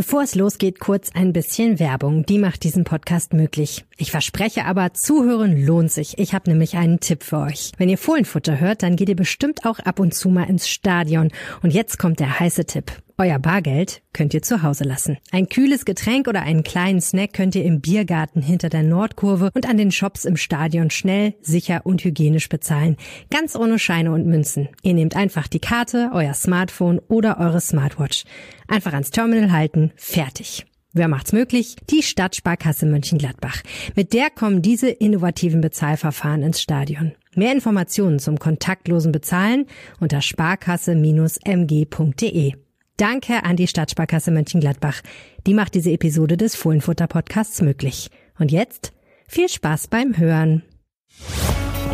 Bevor es losgeht, kurz ein bisschen Werbung. Die macht diesen Podcast möglich. Ich verspreche aber, zuhören lohnt sich. Ich habe nämlich einen Tipp für euch. Wenn ihr Fohlenfutter hört, dann geht ihr bestimmt auch ab und zu mal ins Stadion. Und jetzt kommt der heiße Tipp. Euer Bargeld könnt ihr zu Hause lassen. Ein kühles Getränk oder einen kleinen Snack könnt ihr im Biergarten hinter der Nordkurve und an den Shops im Stadion schnell, sicher und hygienisch bezahlen. Ganz ohne Scheine und Münzen. Ihr nehmt einfach die Karte, euer Smartphone oder eure Smartwatch. Einfach ans Terminal halten, fertig. Wer macht's möglich? Die Stadtsparkasse Mönchengladbach. Mit der kommen diese innovativen Bezahlverfahren ins Stadion. Mehr Informationen zum kontaktlosen Bezahlen unter sparkasse-mg.de. Danke an die Stadtsparkasse Mönchengladbach. Die macht diese Episode des Fohlenfutter Podcasts möglich. Und jetzt viel Spaß beim Hören.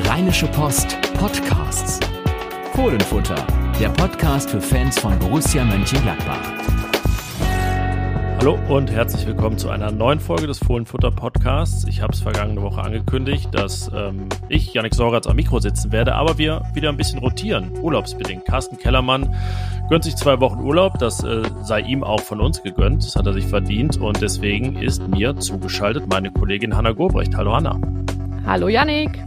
Rheinische Post Podcasts. Fohlenfutter, der Podcast für Fans von Borussia Mönchengladbach. Hallo und herzlich willkommen zu einer neuen Folge des Fohlenfutter Podcasts. Ich habe es vergangene Woche angekündigt, dass ähm, ich, Janik Sorgatz, am Mikro sitzen werde, aber wir wieder ein bisschen rotieren, urlaubsbedingt. Carsten Kellermann gönnt sich zwei Wochen Urlaub, das äh, sei ihm auch von uns gegönnt, das hat er sich verdient und deswegen ist mir zugeschaltet meine Kollegin Hanna Gobrecht. Hallo Hanna. Hallo Janik.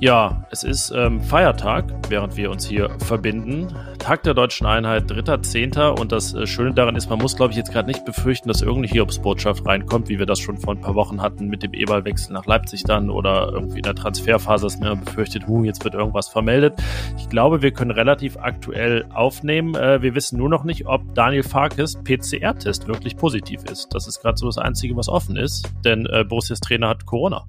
Ja, es ist ähm, Feiertag, während wir uns hier verbinden. Tag der deutschen Einheit, 3.10. Und das äh, Schöne daran ist, man muss, glaube ich, jetzt gerade nicht befürchten, dass irgendeine Hiobsbotschaft reinkommt, wie wir das schon vor ein paar Wochen hatten mit dem E-Ball-Wechsel nach Leipzig dann oder irgendwie in der Transferphase, dass man befürchtet, hu, jetzt wird irgendwas vermeldet. Ich glaube, wir können relativ aktuell aufnehmen. Äh, wir wissen nur noch nicht, ob Daniel Farkes PCR-Test wirklich positiv ist. Das ist gerade so das Einzige, was offen ist, denn äh, Borussias Trainer hat Corona.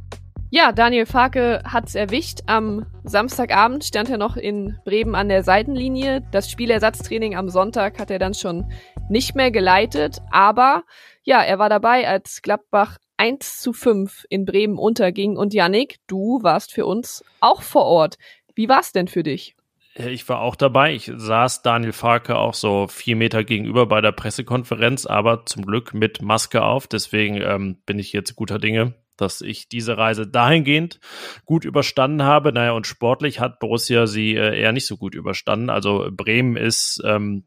Ja, Daniel Farke hat's erwischt. Am Samstagabend stand er noch in Bremen an der Seitenlinie. Das Spielersatztraining am Sonntag hat er dann schon nicht mehr geleitet. Aber ja, er war dabei, als Gladbach 1 zu 5 in Bremen unterging. Und Yannick, du warst für uns auch vor Ort. Wie war's denn für dich? Ich war auch dabei. Ich saß Daniel Farke auch so vier Meter gegenüber bei der Pressekonferenz, aber zum Glück mit Maske auf. Deswegen ähm, bin ich jetzt guter Dinge, dass ich diese Reise dahingehend gut überstanden habe. Naja, und sportlich hat Borussia sie äh, eher nicht so gut überstanden. Also Bremen ist ähm,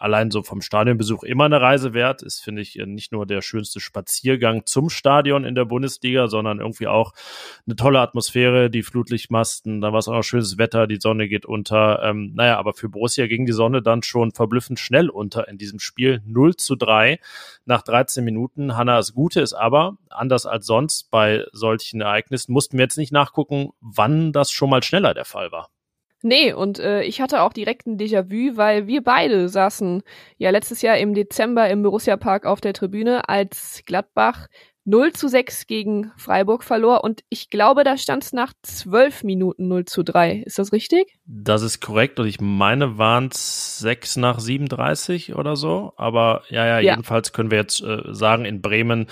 allein so vom Stadionbesuch immer eine Reise wert. Ist, finde ich, nicht nur der schönste Spaziergang zum Stadion in der Bundesliga, sondern irgendwie auch eine tolle Atmosphäre, die Flutlichtmasten, da war es auch noch schönes Wetter, die Sonne geht unter. Ähm, naja, aber für Borussia ging die Sonne dann schon verblüffend schnell unter in diesem Spiel. 0 zu 3 nach 13 Minuten. Hanna, das Gute ist aber, anders als sonst bei solchen Ereignissen, mussten wir jetzt nicht nachgucken, wann das schon mal schneller der Fall war. Nee, und äh, ich hatte auch direkt ein Déjà-vu, weil wir beide saßen ja letztes Jahr im Dezember im Borussia Park auf der Tribüne, als Gladbach 0 zu 6 gegen Freiburg verlor und ich glaube, da stand es nach 12 Minuten 0 zu 3. Ist das richtig? Das ist korrekt und ich meine, waren es 6 nach 37 oder so. Aber ja, ja, ja. jedenfalls können wir jetzt äh, sagen, in Bremen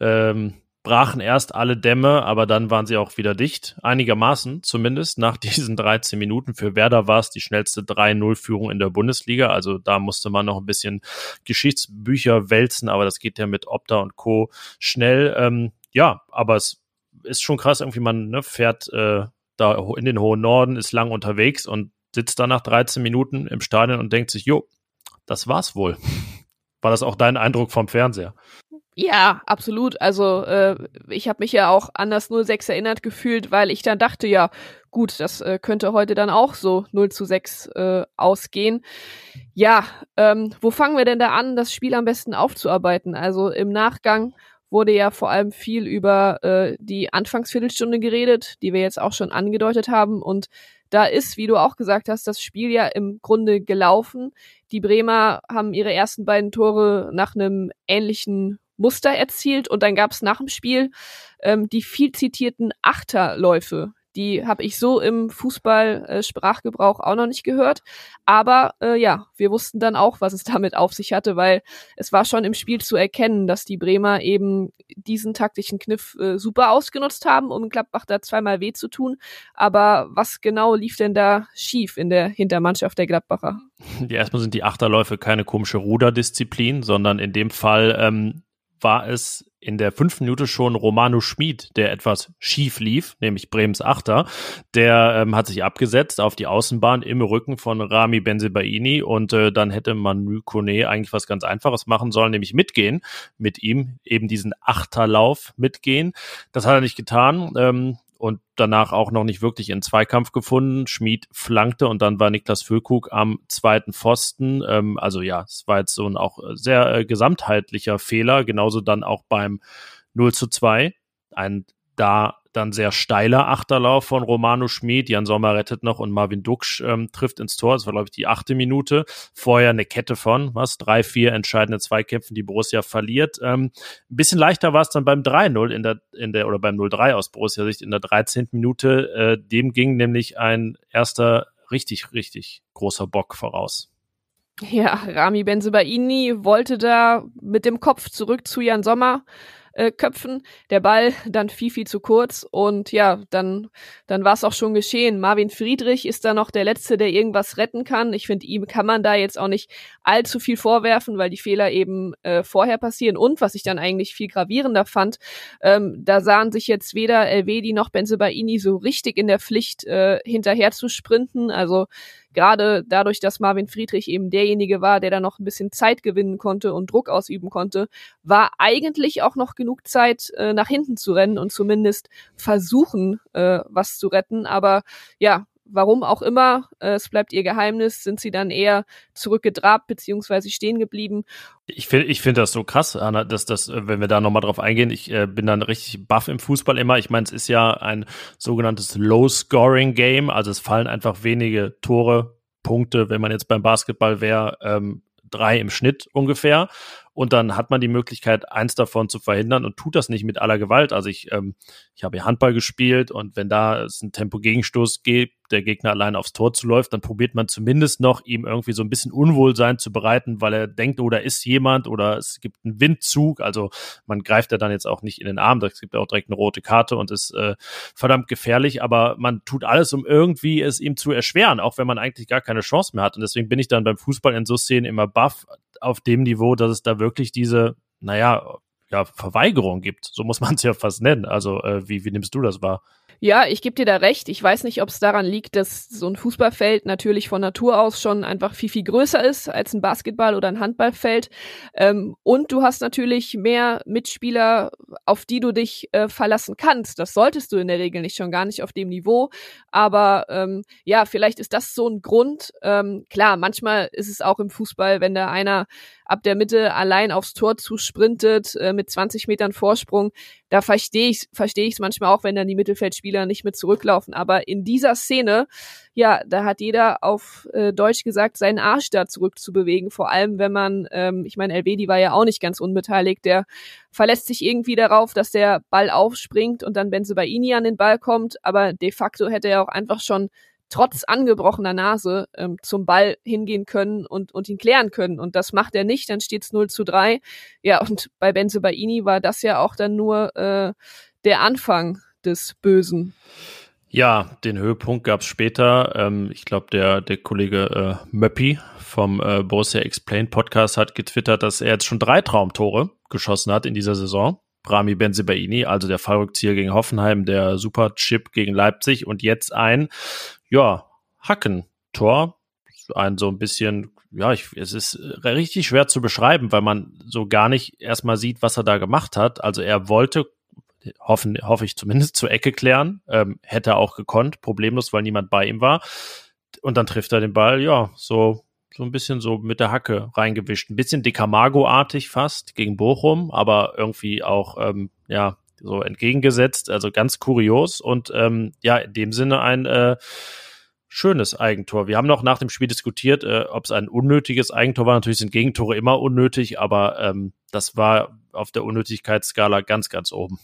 ähm, brachen erst alle Dämme, aber dann waren sie auch wieder dicht. Einigermaßen zumindest nach diesen 13 Minuten. Für Werder war es die schnellste 3-0-Führung in der Bundesliga. Also da musste man noch ein bisschen Geschichtsbücher wälzen, aber das geht ja mit Opta und Co. schnell. Ähm, ja, aber es ist schon krass, irgendwie man ne, fährt äh, da in den hohen Norden, ist lang unterwegs und sitzt dann nach 13 Minuten im Stadion und denkt sich, jo, das war's wohl. War das auch dein Eindruck vom Fernseher? Ja, absolut. Also äh, ich habe mich ja auch an das 06 erinnert gefühlt, weil ich dann dachte, ja, gut, das äh, könnte heute dann auch so 0 zu 6 äh, ausgehen. Ja, ähm, wo fangen wir denn da an, das Spiel am besten aufzuarbeiten? Also im Nachgang wurde ja vor allem viel über äh, die Anfangsviertelstunde geredet, die wir jetzt auch schon angedeutet haben. Und da ist, wie du auch gesagt hast, das Spiel ja im Grunde gelaufen. Die Bremer haben ihre ersten beiden Tore nach einem ähnlichen Muster erzielt und dann gab es nach dem Spiel ähm, die viel zitierten Achterläufe. Die habe ich so im Fußball-Sprachgebrauch äh, auch noch nicht gehört. Aber äh, ja, wir wussten dann auch, was es damit auf sich hatte, weil es war schon im Spiel zu erkennen, dass die Bremer eben diesen taktischen Kniff äh, super ausgenutzt haben, um Klappbach da zweimal weh zu tun. Aber was genau lief denn da schief in der Hintermannschaft der Gladbacher? Ja, erstmal sind die Achterläufe keine komische Ruderdisziplin, sondern in dem Fall ähm, war es in der fünften Minute schon Romano Schmid, der etwas schief lief, nämlich Brems Achter. Der ähm, hat sich abgesetzt auf die Außenbahn im Rücken von Rami Benzebaini und äh, dann hätte Manu Kone eigentlich was ganz Einfaches machen sollen, nämlich mitgehen mit ihm, eben diesen Achterlauf mitgehen. Das hat er nicht getan. Ähm, und danach auch noch nicht wirklich in Zweikampf gefunden. Schmid flankte und dann war Niklas Füllkrug am zweiten Pfosten. Ähm, also ja, es war jetzt so ein auch sehr äh, gesamtheitlicher Fehler, genauso dann auch beim 0 zu 2. Ein da dann sehr steiler Achterlauf von Romano Schmid. Jan Sommer rettet noch und Marvin Duksch ähm, trifft ins Tor. Das war, glaube ich, die achte Minute. Vorher eine Kette von, was? Drei, vier entscheidende Zweikämpfen, die Borussia verliert. Ähm, ein bisschen leichter war es dann beim 3-0 in der, in der, oder beim 0-3 aus Borussia-Sicht in der 13. Minute. Äh, dem ging nämlich ein erster richtig, richtig großer Bock voraus. Ja, Rami Benzebaini wollte da mit dem Kopf zurück zu Jan Sommer äh, Köpfen. Der Ball dann viel, viel zu kurz und ja, dann, dann war es auch schon geschehen. Marvin Friedrich ist da noch der Letzte, der irgendwas retten kann. Ich finde, ihm kann man da jetzt auch nicht allzu viel vorwerfen, weil die Fehler eben äh, vorher passieren. Und was ich dann eigentlich viel gravierender fand, ähm, da sahen sich jetzt weder Elvedi noch Benzebaini so richtig in der Pflicht, äh, hinterher zu sprinten. Also gerade dadurch, dass Marvin Friedrich eben derjenige war, der da noch ein bisschen Zeit gewinnen konnte und Druck ausüben konnte, war eigentlich auch noch genug Zeit, äh, nach hinten zu rennen und zumindest versuchen, äh, was zu retten. Aber ja, warum auch immer, äh, es bleibt ihr Geheimnis, sind sie dann eher zurückgedrabt beziehungsweise stehen geblieben. Ich finde ich finde das so krass, Anna, dass das, äh, wenn wir da nochmal drauf eingehen, ich äh, bin dann richtig baff im Fußball immer. Ich meine, es ist ja ein sogenanntes Low-Scoring-Game, also es fallen einfach wenige Tore, Punkte, wenn man jetzt beim Basketball wäre, ähm, drei im Schnitt ungefähr und dann hat man die Möglichkeit, eins davon zu verhindern und tut das nicht mit aller Gewalt. Also ich, ähm, ich habe Handball gespielt und wenn da es einen Tempo-Gegenstoß gibt, der Gegner allein aufs Tor zuläuft, dann probiert man zumindest noch, ihm irgendwie so ein bisschen Unwohlsein zu bereiten, weil er denkt, oder ist jemand oder es gibt einen Windzug. Also man greift ja dann jetzt auch nicht in den Arm, das gibt ja auch direkt eine rote Karte und ist äh, verdammt gefährlich, aber man tut alles, um irgendwie es ihm zu erschweren, auch wenn man eigentlich gar keine Chance mehr hat. Und deswegen bin ich dann beim Fußball in so Szenen immer baff auf dem Niveau, dass es da wirklich diese, naja, ja, Verweigerung gibt. So muss man es ja fast nennen. Also, äh, wie, wie nimmst du das wahr? Ja, ich gebe dir da recht. Ich weiß nicht, ob es daran liegt, dass so ein Fußballfeld natürlich von Natur aus schon einfach viel, viel größer ist als ein Basketball- oder ein Handballfeld. Ähm, und du hast natürlich mehr Mitspieler, auf die du dich äh, verlassen kannst. Das solltest du in der Regel nicht, schon gar nicht auf dem Niveau. Aber ähm, ja, vielleicht ist das so ein Grund. Ähm, klar, manchmal ist es auch im Fußball, wenn da einer ab der Mitte allein aufs Tor zusprintet äh, mit 20 Metern Vorsprung, da verstehe ich verstehe ich es manchmal auch, wenn dann die Mittelfeldspieler nicht mit zurücklaufen. Aber in dieser Szene, ja, da hat jeder auf äh, Deutsch gesagt, seinen Arsch da zurückzubewegen. Vor allem, wenn man, ähm, ich meine, Elvedi war ja auch nicht ganz unbeteiligt, der verlässt sich irgendwie darauf, dass der Ball aufspringt und dann Benze Baini an den Ball kommt. Aber de facto hätte er auch einfach schon trotz angebrochener Nase ähm, zum Ball hingehen können und, und ihn klären können. Und das macht er nicht, dann steht's 0 zu 3. Ja, und bei Benze Baini war das ja auch dann nur äh, der Anfang des Bösen. Ja, den Höhepunkt gab's später. Ähm, ich glaube, der, der Kollege äh, Möppi vom äh, Borussia Explained Podcast hat getwittert, dass er jetzt schon drei Traumtore geschossen hat in dieser Saison. Rami Benzebaini, also der Fallrückzieher gegen Hoffenheim, der Superchip gegen Leipzig und jetzt ein ja, Hackentor. Ein so ein bisschen, ja, ich, es ist richtig schwer zu beschreiben, weil man so gar nicht erstmal sieht, was er da gemacht hat. Also er wollte, hoffen, hoffe ich zumindest, zur Ecke klären. Ähm, hätte er auch gekonnt, problemlos, weil niemand bei ihm war. Und dann trifft er den Ball, ja, so, so ein bisschen so mit der Hacke reingewischt. Ein bisschen Decamago-artig fast gegen Bochum, aber irgendwie auch, ähm, ja, so entgegengesetzt, also ganz kurios und ähm, ja, in dem Sinne ein äh, schönes Eigentor. Wir haben noch nach dem Spiel diskutiert, äh, ob es ein unnötiges Eigentor war. Natürlich sind Gegentore immer unnötig, aber ähm, das war auf der Unnötigkeitsskala ganz, ganz oben.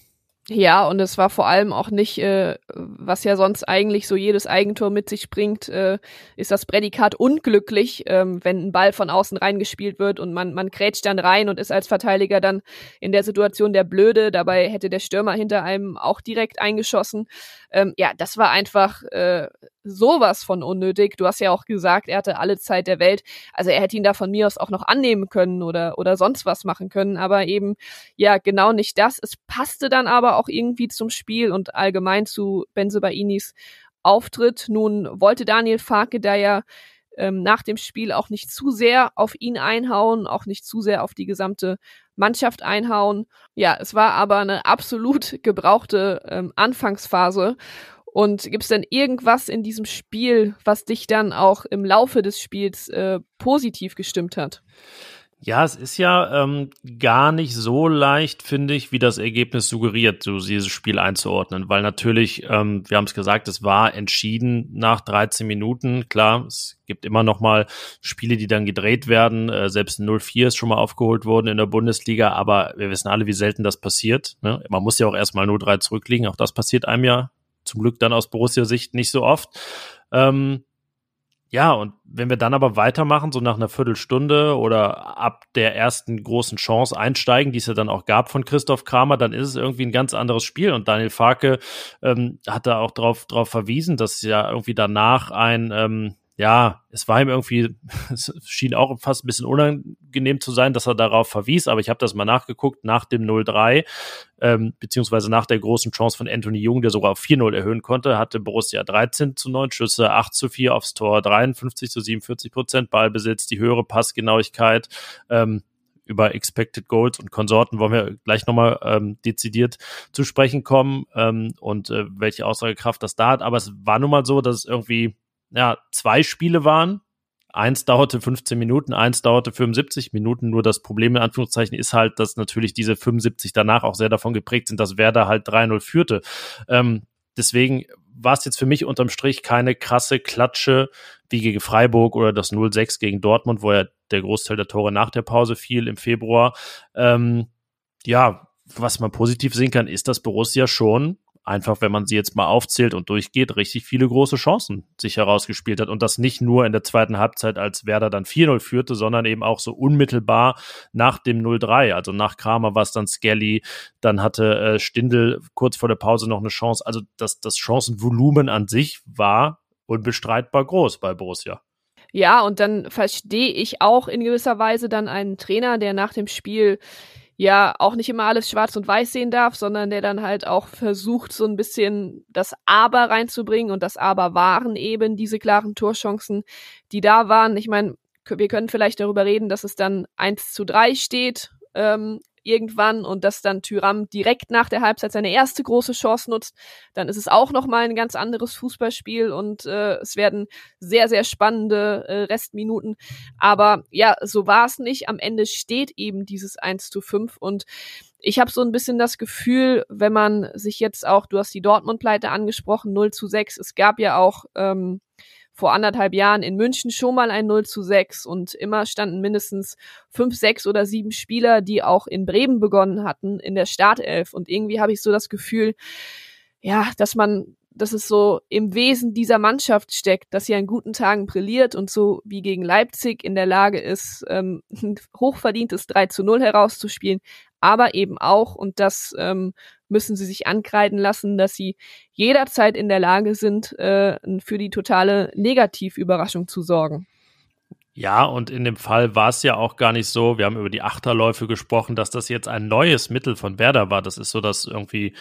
Ja, und es war vor allem auch nicht, äh, was ja sonst eigentlich so jedes Eigentor mit sich bringt, äh, ist das Prädikat unglücklich, ähm, wenn ein Ball von außen reingespielt wird und man, man krätscht dann rein und ist als Verteidiger dann in der Situation der Blöde. Dabei hätte der Stürmer hinter einem auch direkt eingeschossen. Ähm, ja, das war einfach äh, sowas von unnötig. Du hast ja auch gesagt, er hatte alle Zeit der Welt. Also er hätte ihn da von mir aus auch noch annehmen können oder, oder sonst was machen können. Aber eben, ja, genau nicht das. Es passte dann aber auch irgendwie zum Spiel und allgemein zu Benzebainis Auftritt. Nun wollte Daniel Farke da ja ähm, nach dem Spiel auch nicht zu sehr auf ihn einhauen, auch nicht zu sehr auf die gesamte Mannschaft einhauen. Ja, es war aber eine absolut gebrauchte ähm, Anfangsphase. Und gibt es denn irgendwas in diesem Spiel, was dich dann auch im Laufe des Spiels äh, positiv gestimmt hat? Ja, es ist ja ähm, gar nicht so leicht, finde ich, wie das Ergebnis suggeriert, so dieses Spiel einzuordnen, weil natürlich, ähm, wir haben es gesagt, es war entschieden nach 13 Minuten. Klar, es gibt immer noch mal Spiele, die dann gedreht werden. Äh, selbst 0-4 ist schon mal aufgeholt worden in der Bundesliga, aber wir wissen alle, wie selten das passiert. Ne? Man muss ja auch erstmal 0-3 zurückliegen. Auch das passiert einem ja zum Glück dann aus Borussia-Sicht nicht so oft. Ähm, ja, und wenn wir dann aber weitermachen, so nach einer Viertelstunde oder ab der ersten großen Chance einsteigen, die es ja dann auch gab von Christoph Kramer, dann ist es irgendwie ein ganz anderes Spiel. Und Daniel Farke ähm, hat da auch darauf drauf verwiesen, dass ja irgendwie danach ein, ähm, ja, es war ihm irgendwie, es schien auch fast ein bisschen unangenehm zu sein, dass er darauf verwies, aber ich habe das mal nachgeguckt, nach dem 0-3, ähm, beziehungsweise nach der großen Chance von Anthony Jung, der sogar auf 4-0 erhöhen konnte, hatte Borussia 13 zu 9 Schüsse, 8 zu 4 aufs Tor, 53 zu 47 Prozent Ballbesitz, die höhere Passgenauigkeit, ähm, über Expected Goals und Konsorten wollen wir gleich nochmal ähm, dezidiert zu sprechen kommen ähm, und äh, welche Aussagekraft das da hat. Aber es war nun mal so, dass es irgendwie ja, zwei Spiele waren. Eins dauerte 15 Minuten, eins dauerte 75 Minuten. Nur das Problem in Anführungszeichen ist halt, dass natürlich diese 75 danach auch sehr davon geprägt sind, dass Werder halt 3-0 führte. Ähm, deswegen war es jetzt für mich unterm Strich keine krasse Klatsche wie gegen Freiburg oder das 0-6 gegen Dortmund, wo ja der Großteil der Tore nach der Pause fiel im Februar. Ähm, ja, was man positiv sehen kann, ist, dass Borussia schon einfach, wenn man sie jetzt mal aufzählt und durchgeht, richtig viele große Chancen sich herausgespielt hat. Und das nicht nur in der zweiten Halbzeit, als Werder dann 4-0 führte, sondern eben auch so unmittelbar nach dem 0-3. Also nach Kramer war es dann Skelly, dann hatte äh, Stindl kurz vor der Pause noch eine Chance. Also das, das Chancenvolumen an sich war unbestreitbar groß bei Borussia. Ja, und dann verstehe ich auch in gewisser Weise dann einen Trainer, der nach dem Spiel ja auch nicht immer alles schwarz und weiß sehen darf, sondern der dann halt auch versucht, so ein bisschen das Aber reinzubringen. Und das Aber waren eben diese klaren Torchancen, die da waren. Ich meine, wir können vielleicht darüber reden, dass es dann 1 zu 3 steht ähm, irgendwann und dass dann Tyram direkt nach der Halbzeit seine erste große Chance nutzt, dann ist es auch nochmal ein ganz anderes Fußballspiel und äh, es werden sehr, sehr spannende äh, Restminuten. Aber ja, so war es nicht. Am Ende steht eben dieses 1 zu 5 und ich habe so ein bisschen das Gefühl, wenn man sich jetzt auch, du hast die Dortmund-Pleite angesprochen, 0 zu 6, es gab ja auch ähm, vor anderthalb Jahren in München schon mal ein 0 zu 6 und immer standen mindestens fünf, sechs oder sieben Spieler, die auch in Bremen begonnen hatten, in der Startelf. Und irgendwie habe ich so das Gefühl, ja, dass man, dass es so im Wesen dieser Mannschaft steckt, dass sie an guten Tagen brilliert und so wie gegen Leipzig in der Lage ist, ähm, ein hochverdientes 3 zu 0 herauszuspielen, aber eben auch, und das ähm, müssen sie sich ankreiden lassen, dass sie jederzeit in der Lage sind, äh, für die totale Negativüberraschung zu sorgen. Ja, und in dem Fall war es ja auch gar nicht so, wir haben über die Achterläufe gesprochen, dass das jetzt ein neues Mittel von Werder war. Das ist so, dass irgendwie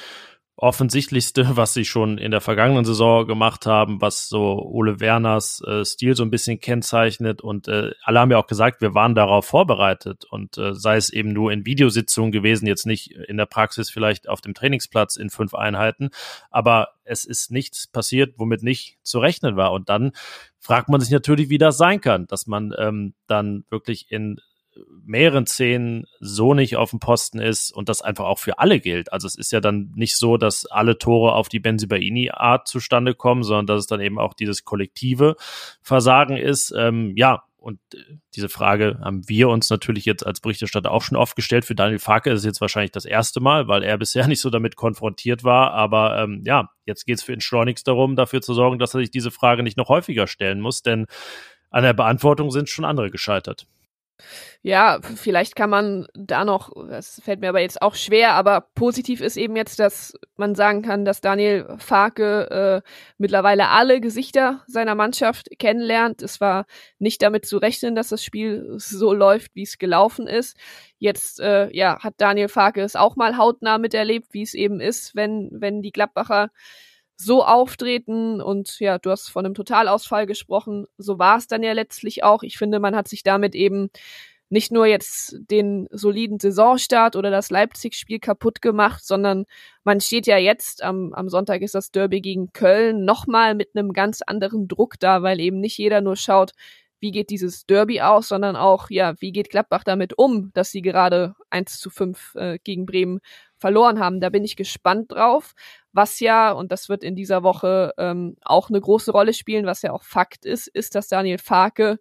offensichtlichste, was sie schon in der vergangenen Saison gemacht haben, was so Ole Werners äh, Stil so ein bisschen kennzeichnet. Und äh, alle haben ja auch gesagt, wir waren darauf vorbereitet. Und äh, sei es eben nur in Videositzungen gewesen, jetzt nicht in der Praxis vielleicht auf dem Trainingsplatz in fünf Einheiten. Aber es ist nichts passiert, womit nicht zu rechnen war. Und dann fragt man sich natürlich, wie das sein kann, dass man ähm, dann wirklich in mehreren Szenen so nicht auf dem Posten ist und das einfach auch für alle gilt. Also es ist ja dann nicht so, dass alle Tore auf die Benzibaini-Art zustande kommen, sondern dass es dann eben auch dieses kollektive Versagen ist. Ähm, ja, und diese Frage haben wir uns natürlich jetzt als Berichterstatter auch schon oft gestellt. Für Daniel Farke ist es jetzt wahrscheinlich das erste Mal, weil er bisher nicht so damit konfrontiert war. Aber ähm, ja, jetzt geht es für ihn schleunigst darum, dafür zu sorgen, dass er sich diese Frage nicht noch häufiger stellen muss, denn an der Beantwortung sind schon andere gescheitert. Ja, vielleicht kann man da noch, das fällt mir aber jetzt auch schwer, aber positiv ist eben jetzt, dass man sagen kann, dass Daniel Farke äh, mittlerweile alle Gesichter seiner Mannschaft kennenlernt. Es war nicht damit zu rechnen, dass das Spiel so läuft, wie es gelaufen ist. Jetzt äh, ja, hat Daniel Farke es auch mal hautnah miterlebt, wie es eben ist, wenn, wenn die Gladbacher so auftreten und ja, du hast von einem Totalausfall gesprochen. So war es dann ja letztlich auch. Ich finde, man hat sich damit eben nicht nur jetzt den soliden Saisonstart oder das Leipzig-Spiel kaputt gemacht, sondern man steht ja jetzt, am, am Sonntag ist das Derby gegen Köln, nochmal mit einem ganz anderen Druck da, weil eben nicht jeder nur schaut, wie geht dieses Derby aus, sondern auch, ja, wie geht Gladbach damit um, dass sie gerade 1 zu 5 äh, gegen Bremen verloren haben. Da bin ich gespannt drauf, was ja, und das wird in dieser Woche ähm, auch eine große Rolle spielen, was ja auch Fakt ist, ist, dass Daniel Farke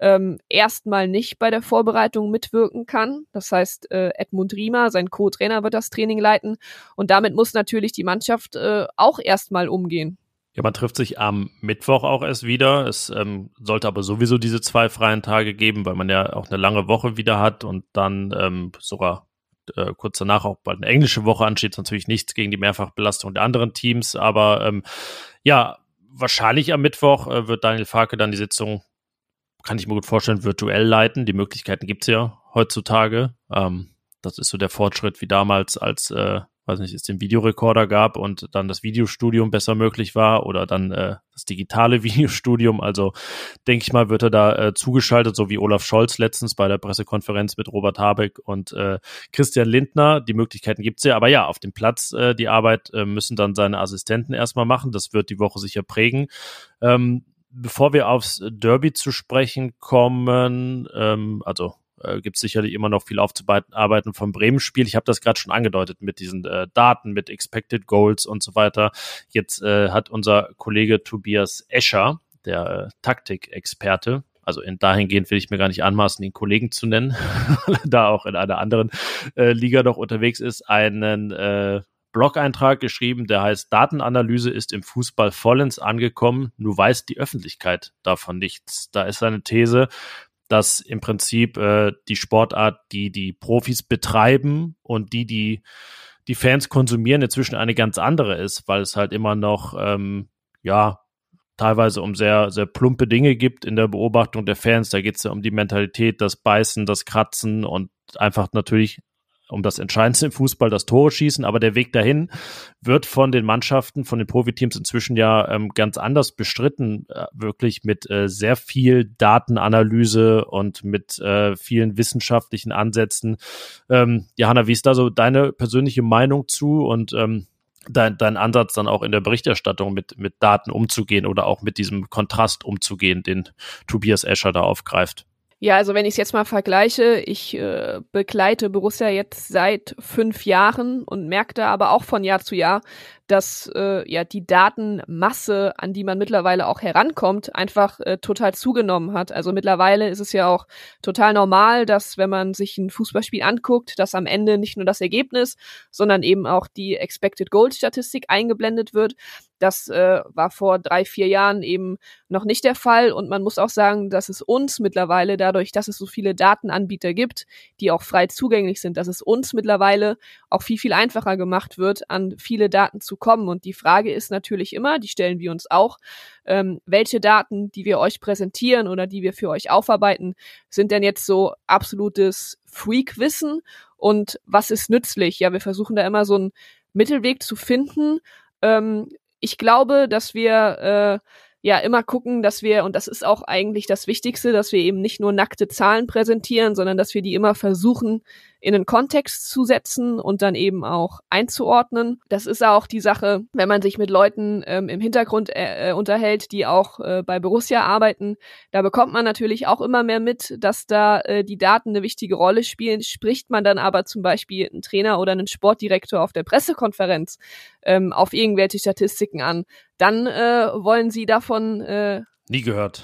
ähm, erstmal nicht bei der Vorbereitung mitwirken kann. Das heißt, äh, Edmund Riemer, sein Co-Trainer, wird das Training leiten. Und damit muss natürlich die Mannschaft äh, auch erstmal umgehen. Ja, man trifft sich am Mittwoch auch erst wieder. Es ähm, sollte aber sowieso diese zwei freien Tage geben, weil man ja auch eine lange Woche wieder hat und dann ähm, sogar äh, kurz danach auch bald eine englische Woche ansteht. Natürlich nichts gegen die Mehrfachbelastung der anderen Teams, aber ähm, ja, wahrscheinlich am Mittwoch äh, wird Daniel Farke dann die Sitzung kann ich mir gut vorstellen, virtuell leiten. Die Möglichkeiten gibt's ja heutzutage. Ähm, das ist so der Fortschritt wie damals, als, äh, weiß nicht, es den Videorekorder gab und dann das Videostudium besser möglich war oder dann äh, das digitale Videostudium. Also denke ich mal, wird er da äh, zugeschaltet, so wie Olaf Scholz letztens bei der Pressekonferenz mit Robert Habeck und äh, Christian Lindner. Die Möglichkeiten gibt's ja, aber ja, auf dem Platz äh, die Arbeit äh, müssen dann seine Assistenten erstmal machen. Das wird die Woche sicher prägen. Ähm, bevor wir aufs Derby zu sprechen kommen, ähm, also äh, gibt es sicherlich immer noch viel aufzuarbeiten vom Bremen-Spiel. Ich habe das gerade schon angedeutet mit diesen äh, Daten, mit Expected Goals und so weiter. Jetzt äh, hat unser Kollege Tobias Escher, der äh, Taktikexperte, also in dahingehend will ich mir gar nicht anmaßen, ihn Kollegen zu nennen, weil er da auch in einer anderen äh, Liga noch unterwegs ist, einen äh, Blog-Eintrag geschrieben, der heißt Datenanalyse ist im Fußball vollends angekommen, nur weiß die Öffentlichkeit davon nichts. Da ist seine These, dass im Prinzip äh, die Sportart, die die Profis betreiben und die, die die Fans konsumieren, inzwischen eine ganz andere ist, weil es halt immer noch, ähm, ja, teilweise um sehr, sehr plumpe Dinge gibt in der Beobachtung der Fans. Da geht es ja um die Mentalität, das Beißen, das Kratzen und einfach natürlich um das Entscheidendste im Fußball, das Tore schießen, aber der Weg dahin wird von den Mannschaften, von den Profiteams inzwischen ja ähm, ganz anders bestritten, äh, wirklich mit äh, sehr viel Datenanalyse und mit äh, vielen wissenschaftlichen Ansätzen. Ähm, Johanna, wie ist da so deine persönliche Meinung zu und ähm, dein, dein Ansatz dann auch in der Berichterstattung mit, mit Daten umzugehen oder auch mit diesem Kontrast umzugehen, den Tobias Escher da aufgreift? Ja, also wenn ich es jetzt mal vergleiche, ich äh, begleite Borussia jetzt seit fünf Jahren und merkte aber auch von Jahr zu Jahr, dass äh, ja die Datenmasse, an die man mittlerweile auch herankommt, einfach äh, total zugenommen hat. Also mittlerweile ist es ja auch total normal, dass wenn man sich ein Fußballspiel anguckt, dass am Ende nicht nur das Ergebnis, sondern eben auch die Expected Goal Statistik eingeblendet wird. Das äh, war vor drei, vier Jahren eben noch nicht der Fall. Und man muss auch sagen, dass es uns mittlerweile, dadurch, dass es so viele Datenanbieter gibt, die auch frei zugänglich sind, dass es uns mittlerweile auch viel, viel einfacher gemacht wird, an viele Daten zu kommen. Und die Frage ist natürlich immer, die stellen wir uns auch, ähm, welche Daten, die wir euch präsentieren oder die wir für euch aufarbeiten, sind denn jetzt so absolutes Freak-Wissen und was ist nützlich? Ja, wir versuchen da immer so einen Mittelweg zu finden. Ähm, ich glaube, dass wir äh, ja immer gucken, dass wir, und das ist auch eigentlich das Wichtigste, dass wir eben nicht nur nackte Zahlen präsentieren, sondern dass wir die immer versuchen, in einen Kontext zu setzen und dann eben auch einzuordnen. Das ist auch die Sache, wenn man sich mit Leuten ähm, im Hintergrund äh, äh, unterhält, die auch äh, bei Borussia arbeiten. Da bekommt man natürlich auch immer mehr mit, dass da äh, die Daten eine wichtige Rolle spielen. Spricht man dann aber zum Beispiel einen Trainer oder einen Sportdirektor auf der Pressekonferenz ähm, auf irgendwelche Statistiken an, dann äh, wollen sie davon äh, Nie gehört.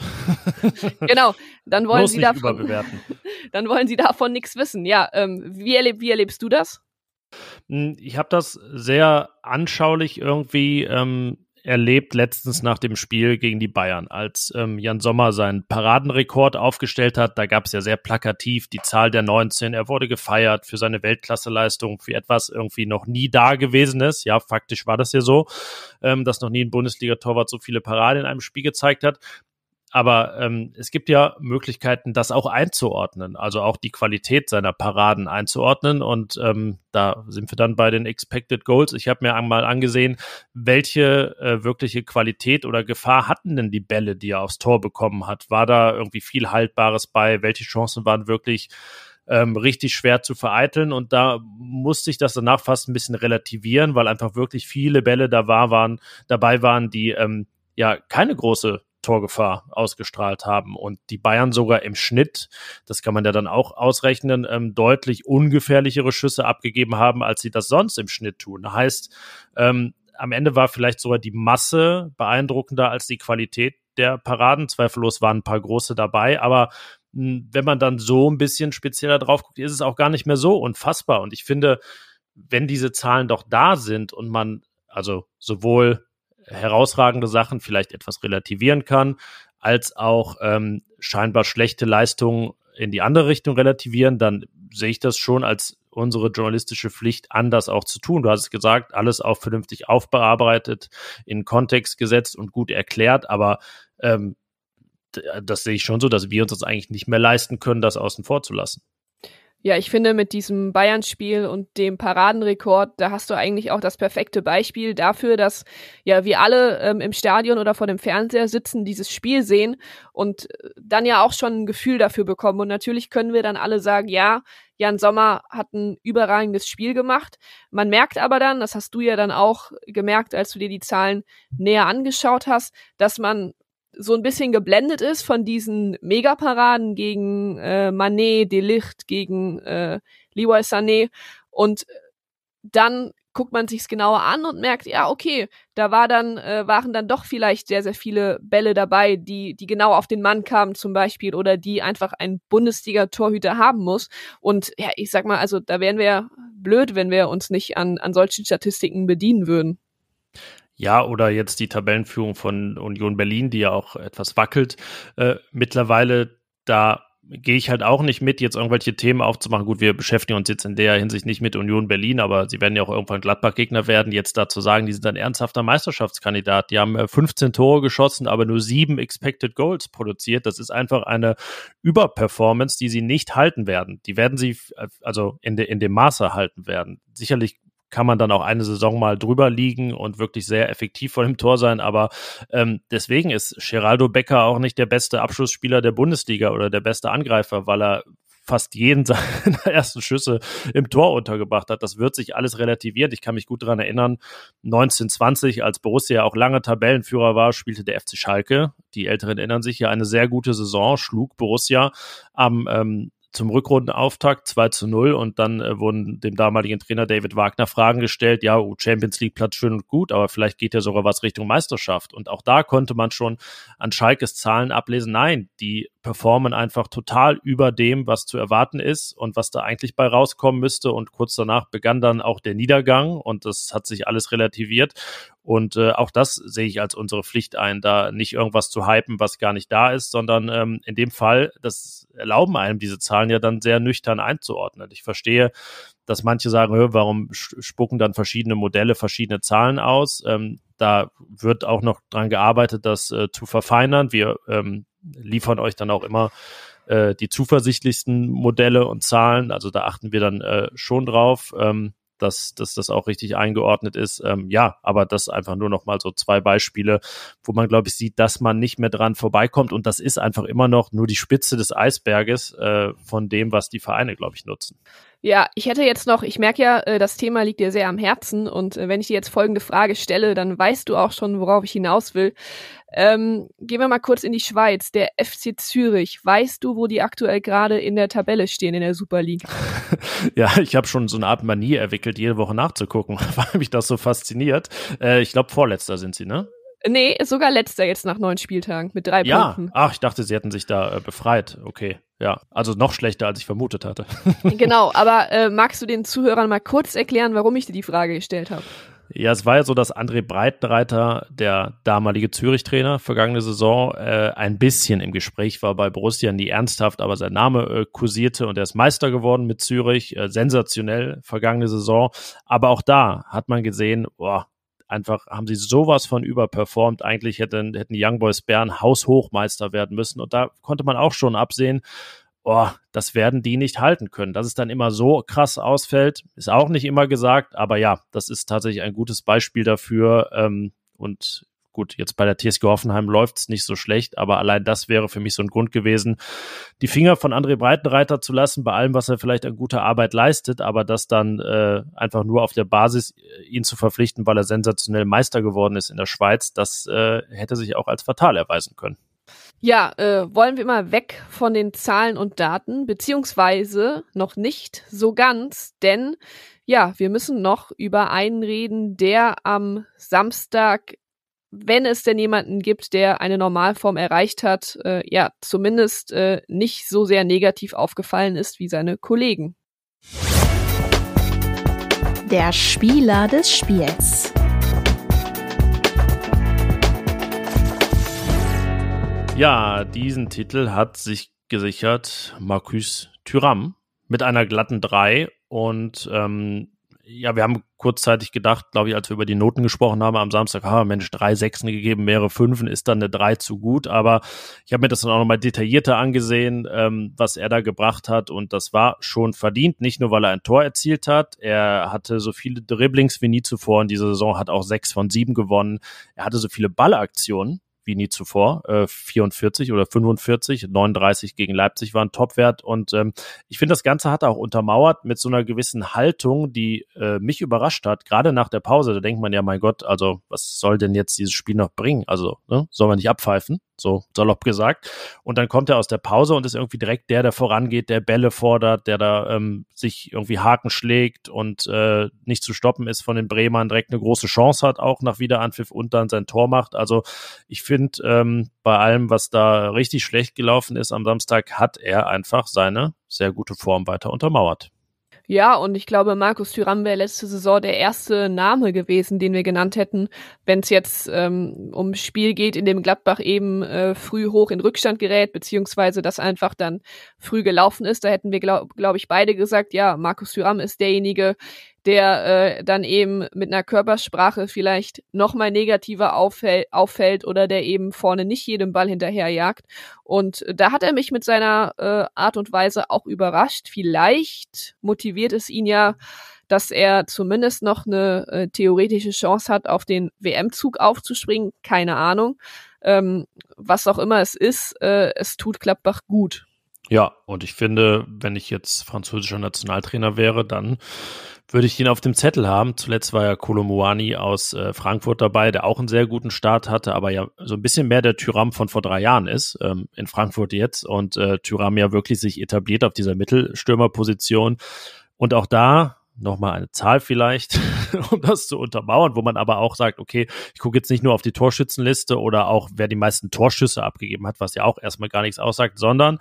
genau, dann wollen sie davon, dann wollen sie davon nichts wissen. Ja, ähm, wie, erleb, wie erlebst du das? Hm, ich habe das sehr anschaulich irgendwie ähm, erlebt letztens nach dem Spiel gegen die Bayern, als ähm, Jan Sommer seinen Paradenrekord aufgestellt hat. Da gab es ja sehr plakativ die Zahl der 19. Er wurde gefeiert für seine Weltklasseleistung, für etwas irgendwie noch nie da gewesenes. Ja, faktisch war das ja so, ähm, dass noch nie ein Bundesliga-Torwart so viele Paraden in einem Spiel gezeigt hat. Aber ähm, es gibt ja Möglichkeiten, das auch einzuordnen, also auch die Qualität seiner Paraden einzuordnen. Und ähm, da sind wir dann bei den Expected Goals. Ich habe mir einmal angesehen, welche äh, wirkliche Qualität oder Gefahr hatten denn die Bälle, die er aufs Tor bekommen hat? War da irgendwie viel Haltbares bei? Welche Chancen waren wirklich ähm, richtig schwer zu vereiteln. Und da musste ich das danach fast ein bisschen relativieren, weil einfach wirklich viele Bälle da war, waren, dabei waren, die ähm, ja keine große Torgefahr ausgestrahlt haben und die Bayern sogar im Schnitt, das kann man ja dann auch ausrechnen, ähm, deutlich ungefährlichere Schüsse abgegeben haben, als sie das sonst im Schnitt tun. Heißt, ähm, am Ende war vielleicht sogar die Masse beeindruckender als die Qualität der Paraden. Zweifellos waren ein paar große dabei, aber hm, wenn man dann so ein bisschen spezieller drauf guckt, ist es auch gar nicht mehr so unfassbar. Und ich finde, wenn diese Zahlen doch da sind und man also sowohl herausragende Sachen vielleicht etwas relativieren kann, als auch ähm, scheinbar schlechte Leistungen in die andere Richtung relativieren, dann sehe ich das schon als unsere journalistische Pflicht, anders auch zu tun. Du hast es gesagt, alles auch vernünftig aufbearbeitet, in Kontext gesetzt und gut erklärt, aber ähm, das sehe ich schon so, dass wir uns das eigentlich nicht mehr leisten können, das außen vor zu lassen. Ja, ich finde, mit diesem Bayern-Spiel und dem Paradenrekord, da hast du eigentlich auch das perfekte Beispiel dafür, dass ja wir alle ähm, im Stadion oder vor dem Fernseher sitzen, dieses Spiel sehen und äh, dann ja auch schon ein Gefühl dafür bekommen. Und natürlich können wir dann alle sagen, ja, Jan Sommer hat ein überragendes Spiel gemacht. Man merkt aber dann, das hast du ja dann auch gemerkt, als du dir die Zahlen näher angeschaut hast, dass man so ein bisschen geblendet ist von diesen Megaparaden gegen äh, Manet, Delicht, gegen äh, Leroy Sané und dann guckt man sich's genauer an und merkt, ja, okay, da war dann, äh, waren dann doch vielleicht sehr, sehr viele Bälle dabei, die, die genau auf den Mann kamen zum Beispiel oder die einfach ein Bundesliga-Torhüter haben muss. Und ja, ich sag mal, also da wären wir blöd, wenn wir uns nicht an, an solchen Statistiken bedienen würden. Ja, oder jetzt die Tabellenführung von Union Berlin, die ja auch etwas wackelt. Äh, mittlerweile, da gehe ich halt auch nicht mit, jetzt irgendwelche Themen aufzumachen. Gut, wir beschäftigen uns jetzt in der Hinsicht nicht mit Union Berlin, aber sie werden ja auch irgendwann Gladbach-Gegner werden. Jetzt dazu sagen, die sind ein ernsthafter Meisterschaftskandidat. Die haben 15 äh, Tore geschossen, aber nur sieben Expected Goals produziert. Das ist einfach eine Überperformance, die sie nicht halten werden. Die werden sie äh, also in, de, in dem Maße halten werden. Sicherlich kann man dann auch eine Saison mal drüber liegen und wirklich sehr effektiv vor dem Tor sein. Aber ähm, deswegen ist Geraldo Becker auch nicht der beste Abschlussspieler der Bundesliga oder der beste Angreifer, weil er fast jeden seiner ersten Schüsse im Tor untergebracht hat. Das wird sich alles relativiert. Ich kann mich gut daran erinnern, 1920, als Borussia auch lange Tabellenführer war, spielte der FC Schalke. Die Älteren erinnern sich ja eine sehr gute Saison, schlug Borussia am ähm, zum Rückrundenauftakt 2 zu 0 und dann äh, wurden dem damaligen Trainer David Wagner Fragen gestellt, ja, oh, Champions League Platz schön und gut, aber vielleicht geht ja sogar was Richtung Meisterschaft. Und auch da konnte man schon an Schalkes Zahlen ablesen, nein, die performen einfach total über dem, was zu erwarten ist und was da eigentlich bei rauskommen müsste. Und kurz danach begann dann auch der Niedergang und das hat sich alles relativiert. Und äh, auch das sehe ich als unsere Pflicht ein, da nicht irgendwas zu hypen, was gar nicht da ist, sondern ähm, in dem Fall, das erlauben einem diese Zahlen ja dann sehr nüchtern einzuordnen. Ich verstehe, dass manche sagen, warum spucken dann verschiedene Modelle verschiedene Zahlen aus? Ähm, da wird auch noch dran gearbeitet, das äh, zu verfeinern. Wir ähm, liefern euch dann auch immer äh, die zuversichtlichsten Modelle und Zahlen. Also da achten wir dann äh, schon drauf. Ähm, dass, dass das auch richtig eingeordnet ist. Ähm, ja, aber das einfach nur noch mal so zwei Beispiele, wo man, glaube ich, sieht, dass man nicht mehr dran vorbeikommt. Und das ist einfach immer noch nur die Spitze des Eisberges äh, von dem, was die Vereine, glaube ich, nutzen. Ja, ich hätte jetzt noch, ich merke ja, äh, das Thema liegt dir sehr am Herzen und äh, wenn ich dir jetzt folgende Frage stelle, dann weißt du auch schon, worauf ich hinaus will. Ähm, gehen wir mal kurz in die Schweiz. Der FC Zürich, weißt du, wo die aktuell gerade in der Tabelle stehen in der Super League? ja, ich habe schon so eine Art Manie entwickelt, jede Woche nachzugucken, weil mich das so fasziniert. Äh, ich glaube, vorletzter sind sie, ne? Nee, sogar letzter jetzt nach neun Spieltagen mit drei ja. Punkten. Ach, ich dachte, sie hätten sich da äh, befreit. Okay, ja. Also noch schlechter, als ich vermutet hatte. genau, aber äh, magst du den Zuhörern mal kurz erklären, warum ich dir die Frage gestellt habe? Ja, es war ja so, dass André Breitenreiter, der damalige Zürich-Trainer vergangene Saison, äh, ein bisschen im Gespräch war bei Borussia, nie ernsthaft, aber sein Name äh, kursierte und er ist Meister geworden mit Zürich, äh, sensationell vergangene Saison. Aber auch da hat man gesehen, boah, einfach haben sie sowas von überperformt. Eigentlich hätten, hätten Young Boys Bern Haushochmeister werden müssen und da konnte man auch schon absehen, oh, das werden die nicht halten können. Dass es dann immer so krass ausfällt, ist auch nicht immer gesagt, aber ja, das ist tatsächlich ein gutes Beispiel dafür. Ähm, und gut, jetzt bei der TSG Hoffenheim läuft es nicht so schlecht, aber allein das wäre für mich so ein Grund gewesen, die Finger von André Breitenreiter zu lassen, bei allem, was er vielleicht an guter Arbeit leistet, aber das dann äh, einfach nur auf der Basis, äh, ihn zu verpflichten, weil er sensationell Meister geworden ist in der Schweiz, das äh, hätte sich auch als fatal erweisen können. Ja, äh, wollen wir mal weg von den Zahlen und Daten, beziehungsweise noch nicht so ganz, denn ja, wir müssen noch über einen reden, der am Samstag, wenn es denn jemanden gibt, der eine Normalform erreicht hat, äh, ja, zumindest äh, nicht so sehr negativ aufgefallen ist wie seine Kollegen. Der Spieler des Spiels. Ja, diesen Titel hat sich gesichert Marcus Thuram mit einer glatten 3 und ähm, ja, wir haben kurzzeitig gedacht, glaube ich, als wir über die Noten gesprochen haben am Samstag, ah, Mensch, drei Sechsen gegeben, mehrere Fünfen, ist dann eine drei zu gut. Aber ich habe mir das dann auch nochmal detaillierter angesehen, ähm, was er da gebracht hat. Und das war schon verdient, nicht nur, weil er ein Tor erzielt hat. Er hatte so viele Dribblings wie nie zuvor in dieser Saison, hat auch sechs von sieben gewonnen. Er hatte so viele Ballaktionen wie nie zuvor. Äh, 44 oder 45, 39 gegen Leipzig war ein Topwert. Und ähm, ich finde, das Ganze hat auch untermauert mit so einer gewissen Haltung, die äh, mich überrascht hat. Gerade nach der Pause, da denkt man ja, mein Gott, also was soll denn jetzt dieses Spiel noch bringen? Also ne, soll man nicht abpfeifen? So salopp gesagt. Und dann kommt er aus der Pause und ist irgendwie direkt der, der vorangeht, der Bälle fordert, der da ähm, sich irgendwie Haken schlägt und äh, nicht zu stoppen ist von den Bremern, direkt eine große Chance hat, auch nach Wiederanpfiff und dann sein Tor macht. Also ich finde, ähm, bei allem, was da richtig schlecht gelaufen ist am Samstag, hat er einfach seine sehr gute Form weiter untermauert. Ja, und ich glaube, Markus Thüram wäre letzte Saison der erste Name gewesen, den wir genannt hätten, wenn es jetzt ähm, um Spiel geht, in dem Gladbach eben äh, früh hoch in Rückstand gerät, beziehungsweise das einfach dann früh gelaufen ist. Da hätten wir, glaube glaub ich, beide gesagt, ja, Markus Thüram ist derjenige, der äh, dann eben mit einer Körpersprache vielleicht noch mal negativer auffäll auffällt oder der eben vorne nicht jedem Ball hinterherjagt. Und da hat er mich mit seiner äh, Art und Weise auch überrascht. Vielleicht motiviert es ihn ja, dass er zumindest noch eine äh, theoretische Chance hat, auf den WM-Zug aufzuspringen. Keine Ahnung. Ähm, was auch immer es ist, äh, es tut Klappbach gut. Ja, und ich finde, wenn ich jetzt französischer Nationaltrainer wäre, dann würde ich ihn auf dem Zettel haben. Zuletzt war ja Kolomuani aus äh, Frankfurt dabei, der auch einen sehr guten Start hatte, aber ja so ein bisschen mehr der Tyram von vor drei Jahren ist, ähm, in Frankfurt jetzt und äh, Tyram ja wirklich sich etabliert auf dieser Mittelstürmerposition. Und auch da nochmal eine Zahl vielleicht, um das zu untermauern, wo man aber auch sagt, okay, ich gucke jetzt nicht nur auf die Torschützenliste oder auch, wer die meisten Torschüsse abgegeben hat, was ja auch erstmal gar nichts aussagt, sondern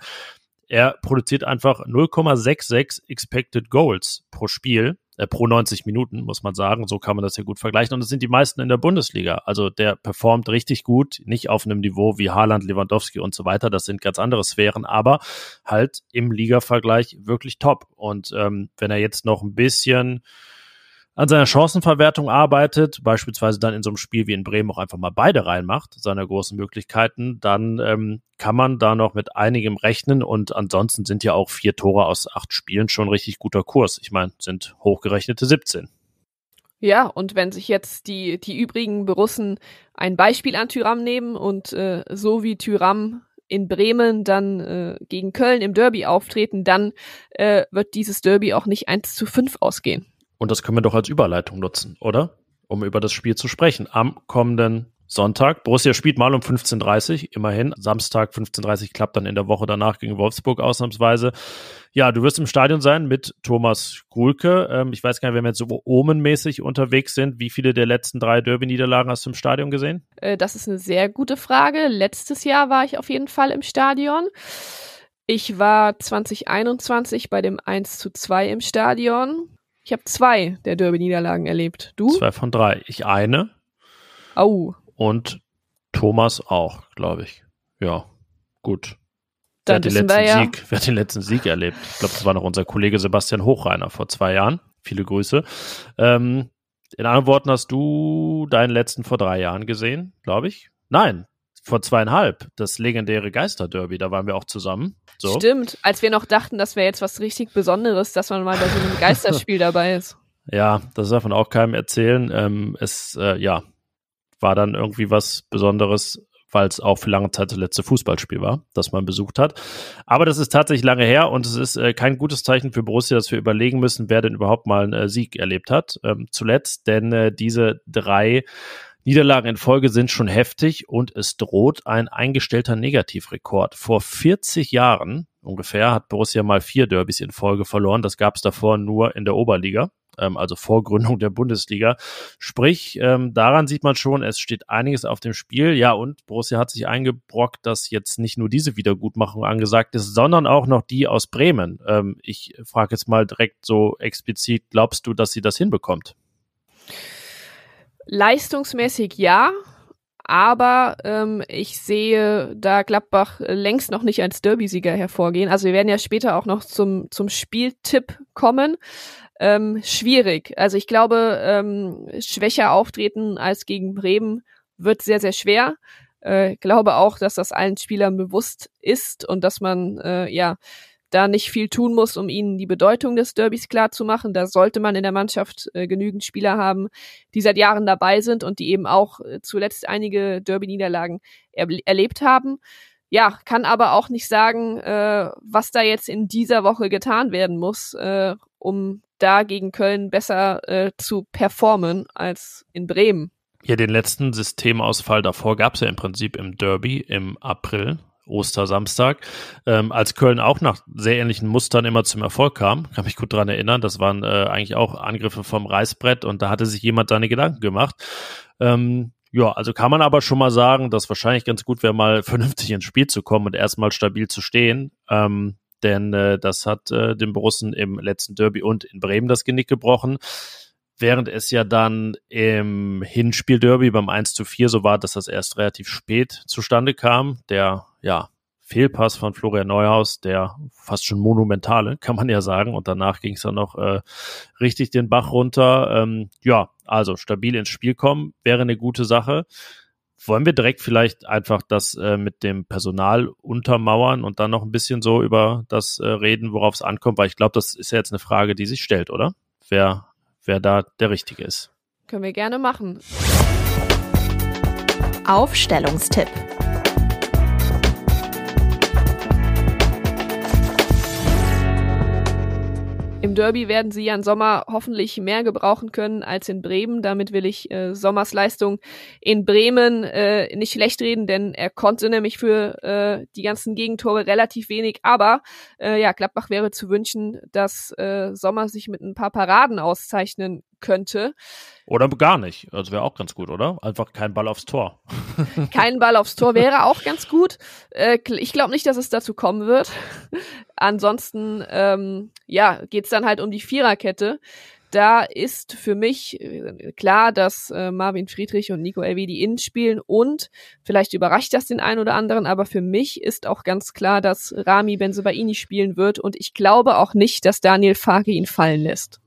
er produziert einfach 0,66 Expected Goals pro Spiel, äh, pro 90 Minuten, muss man sagen. So kann man das ja gut vergleichen. Und das sind die meisten in der Bundesliga. Also der performt richtig gut, nicht auf einem Niveau wie Haaland, Lewandowski und so weiter. Das sind ganz andere Sphären, aber halt im Liga-Vergleich wirklich top. Und ähm, wenn er jetzt noch ein bisschen an seiner Chancenverwertung arbeitet, beispielsweise dann in so einem Spiel wie in Bremen auch einfach mal beide reinmacht, seine großen Möglichkeiten, dann ähm, kann man da noch mit einigem rechnen und ansonsten sind ja auch vier Tore aus acht Spielen schon richtig guter Kurs. Ich meine, sind hochgerechnete 17. Ja, und wenn sich jetzt die, die übrigen Borussen ein Beispiel an Tyram nehmen und äh, so wie Tyram in Bremen dann äh, gegen Köln im Derby auftreten, dann äh, wird dieses Derby auch nicht 1 zu 5 ausgehen. Und das können wir doch als Überleitung nutzen, oder? Um über das Spiel zu sprechen. Am kommenden Sonntag. Borussia spielt mal um 15.30 Uhr, immerhin. Samstag 15.30 Uhr klappt dann in der Woche danach gegen Wolfsburg ausnahmsweise. Ja, du wirst im Stadion sein mit Thomas Grulke. Ähm, ich weiß gar nicht, wenn wir jetzt so omenmäßig unterwegs sind, wie viele der letzten drei Derby-Niederlagen hast du im Stadion gesehen? Äh, das ist eine sehr gute Frage. Letztes Jahr war ich auf jeden Fall im Stadion. Ich war 2021 bei dem 1 zu 2 im Stadion. Ich habe zwei der Derby-Niederlagen erlebt. Du? Zwei von drei. Ich eine. Au. Und Thomas auch, glaube ich. Ja, gut. Dann wer, hat den letzten wir ja- Sieg, wer hat den letzten Sieg erlebt? Ich glaube, das war noch unser Kollege Sebastian Hochreiner vor zwei Jahren. Viele Grüße. Ähm, in anderen Worten, hast du deinen letzten vor drei Jahren gesehen, glaube ich? Nein, vor zweieinhalb. Das legendäre Geisterderby, da waren wir auch zusammen. So. Stimmt, als wir noch dachten, das wäre jetzt was richtig Besonderes, dass man mal bei so einem Geisterspiel dabei ist. Ja, das darf man auch keinem erzählen. Ähm, es, äh, ja, war dann irgendwie was Besonderes, weil es auch für lange Zeit das letzte Fußballspiel war, das man besucht hat. Aber das ist tatsächlich lange her und es ist äh, kein gutes Zeichen für Borussia, dass wir überlegen müssen, wer denn überhaupt mal einen äh, Sieg erlebt hat. Ähm, zuletzt, denn äh, diese drei Niederlagen in Folge sind schon heftig und es droht ein eingestellter Negativrekord. Vor 40 Jahren ungefähr hat Borussia mal vier Derbys in Folge verloren. Das gab es davor nur in der Oberliga, ähm, also vor Gründung der Bundesliga. Sprich, ähm, daran sieht man schon, es steht einiges auf dem Spiel. Ja, und Borussia hat sich eingebrockt, dass jetzt nicht nur diese Wiedergutmachung angesagt ist, sondern auch noch die aus Bremen. Ähm, ich frage jetzt mal direkt so explizit, glaubst du, dass sie das hinbekommt? Leistungsmäßig ja, aber ähm, ich sehe da Gladbach längst noch nicht als Derby-Sieger hervorgehen. Also wir werden ja später auch noch zum, zum Spieltipp kommen. Ähm, schwierig. Also ich glaube, ähm, schwächer auftreten als gegen Bremen wird sehr, sehr schwer. Äh, glaube auch, dass das allen Spielern bewusst ist und dass man äh, ja da nicht viel tun muss, um ihnen die Bedeutung des Derbys klar zu machen. Da sollte man in der Mannschaft äh, genügend Spieler haben, die seit Jahren dabei sind und die eben auch äh, zuletzt einige Derby-Niederlagen er erlebt haben. Ja, kann aber auch nicht sagen, äh, was da jetzt in dieser Woche getan werden muss, äh, um da gegen Köln besser äh, zu performen als in Bremen. Ja, den letzten Systemausfall davor gab es ja im Prinzip im Derby im April, Ostersamstag, ähm, als Köln auch nach sehr ähnlichen Mustern immer zum Erfolg kam. Kann mich gut dran erinnern. Das waren äh, eigentlich auch Angriffe vom Reißbrett und da hatte sich jemand seine Gedanken gemacht. Ähm, ja, also kann man aber schon mal sagen, dass wahrscheinlich ganz gut wäre, mal vernünftig ins Spiel zu kommen und erstmal stabil zu stehen. Ähm, denn äh, das hat äh, den Borussen im letzten Derby und in Bremen das Genick gebrochen. Während es ja dann im Hinspiel-Derby beim 1 zu 4 so war, dass das erst relativ spät zustande kam. Der, ja, Fehlpass von Florian Neuhaus, der fast schon monumentale, kann man ja sagen. Und danach ging es dann noch äh, richtig den Bach runter. Ähm, ja, also stabil ins Spiel kommen wäre eine gute Sache. Wollen wir direkt vielleicht einfach das äh, mit dem Personal untermauern und dann noch ein bisschen so über das äh, reden, worauf es ankommt? Weil ich glaube, das ist ja jetzt eine Frage, die sich stellt, oder? Wer, wer da der Richtige ist. Können wir gerne machen. Aufstellungstipp. Im Derby werden sie Jan Sommer hoffentlich mehr gebrauchen können als in Bremen. Damit will ich äh, Sommers Leistung in Bremen äh, nicht schlecht reden, denn er konnte nämlich für äh, die ganzen Gegentore relativ wenig. Aber äh, ja, Gladbach wäre zu wünschen, dass äh, Sommer sich mit ein paar Paraden auszeichnen könnte. Oder gar nicht. Also wäre auch ganz gut, oder? Einfach kein Ball aufs Tor. Kein Ball aufs Tor wäre auch ganz gut. Äh, ich glaube nicht, dass es dazu kommen wird. Ansonsten, ähm, ja, geht's dann halt um die Viererkette. Da ist für mich äh, klar, dass äh, Marvin Friedrich und Nico Elvedi innen spielen und vielleicht überrascht das den einen oder anderen, aber für mich ist auch ganz klar, dass Rami Benzebaini spielen wird und ich glaube auch nicht, dass Daniel Farke ihn fallen lässt.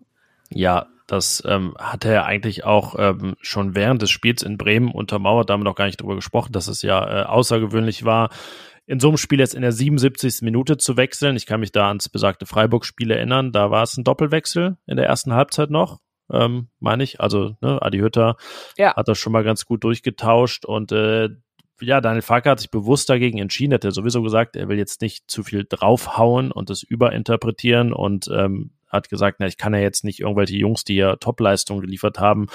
Ja, das ähm, hat er ja eigentlich auch ähm, schon während des Spiels in Bremen untermauert. Da haben wir noch gar nicht drüber gesprochen, dass es ja äh, außergewöhnlich war, in so einem Spiel jetzt in der 77. Minute zu wechseln. Ich kann mich da ans besagte Freiburg-Spiel erinnern. Da war es ein Doppelwechsel in der ersten Halbzeit noch, ähm, meine ich. Also ne, Adi Hütter Ja. hat das schon mal ganz gut durchgetauscht und äh, ja, Daniel Farke hat sich bewusst dagegen entschieden, hat er sowieso gesagt, er will jetzt nicht zu viel draufhauen und das überinterpretieren und ähm, hat gesagt, na, ich kann ja jetzt nicht irgendwelche Jungs, die ja Topleistungen geliefert haben,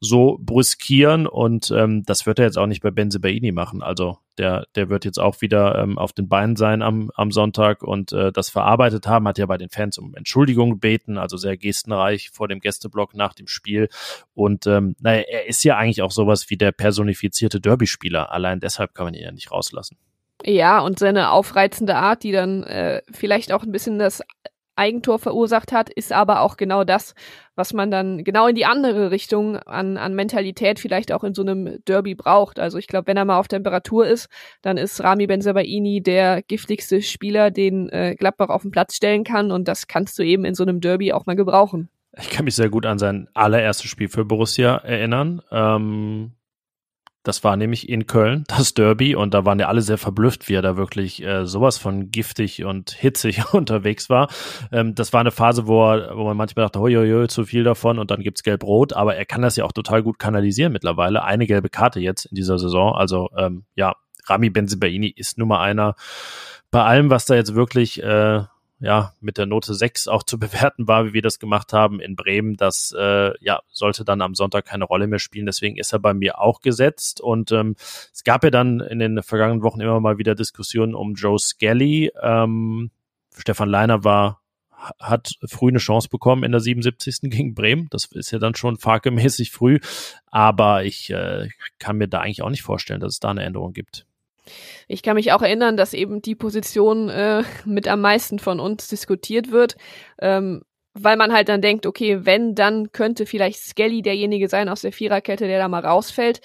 so brüskieren und ähm, das wird er jetzt auch nicht bei Benzebaini machen. Also der, der wird jetzt auch wieder ähm, auf den Beinen sein am, am Sonntag und äh, das verarbeitet haben, hat ja bei den Fans um Entschuldigung gebeten, also sehr gestenreich vor dem Gästeblock nach dem Spiel. Und ähm, naja, er ist ja eigentlich auch sowas wie der personifizierte Derby-Spieler. Allein deshalb kann man ihn ja nicht rauslassen. Ja, und seine aufreizende Art, die dann äh, vielleicht auch ein bisschen das Eigentor verursacht hat, ist aber auch genau das, was man dann genau in die andere Richtung an, an Mentalität vielleicht auch in so einem Derby braucht. Also ich glaube, wenn er mal auf Temperatur ist, dann ist Rami Benzabaini der giftigste Spieler, den äh, Gladbach auf den Platz stellen kann und das kannst du eben in so einem Derby auch mal gebrauchen. Ich kann mich sehr gut an sein allererstes Spiel für Borussia erinnern. Ähm, das war nämlich in Köln, das Derby, und da waren ja alle sehr verblüfft, wie er da wirklich äh, sowas von giftig und hitzig unterwegs war. Ähm, das war eine Phase, wo, er, wo man manchmal dachte, hoi, zu viel davon und dann gibt's gelb-rot, aber er kann das ja auch total gut kanalisieren mittlerweile. Eine gelbe Karte jetzt in dieser Saison. Also ähm, ja, Rami Benzibaini ist Nummer einer bei allem, was da jetzt wirklich äh, ja, mit der Note 6 auch zu bewerten war, wie wir das gemacht haben in Bremen. Das äh, ja, sollte dann am Sonntag keine Rolle mehr spielen. Deswegen ist er bei mir auch gesetzt. Und ähm, es gab ja dann in den vergangenen Wochen immer mal wieder Diskussionen um Joe Skelly. Ähm, Stefan Leiner war hat früh eine Chance bekommen in der 77. gegen Bremen. Das ist ja dann schon farkemäßig früh. Aber ich äh, kann mir da eigentlich auch nicht vorstellen, dass es da eine Änderung gibt. Ich kann mich auch erinnern, dass eben die Position äh, mit am meisten von uns diskutiert wird, ähm, weil man halt dann denkt, okay, wenn, dann könnte vielleicht Skelly derjenige sein aus der Viererkette, der da mal rausfällt.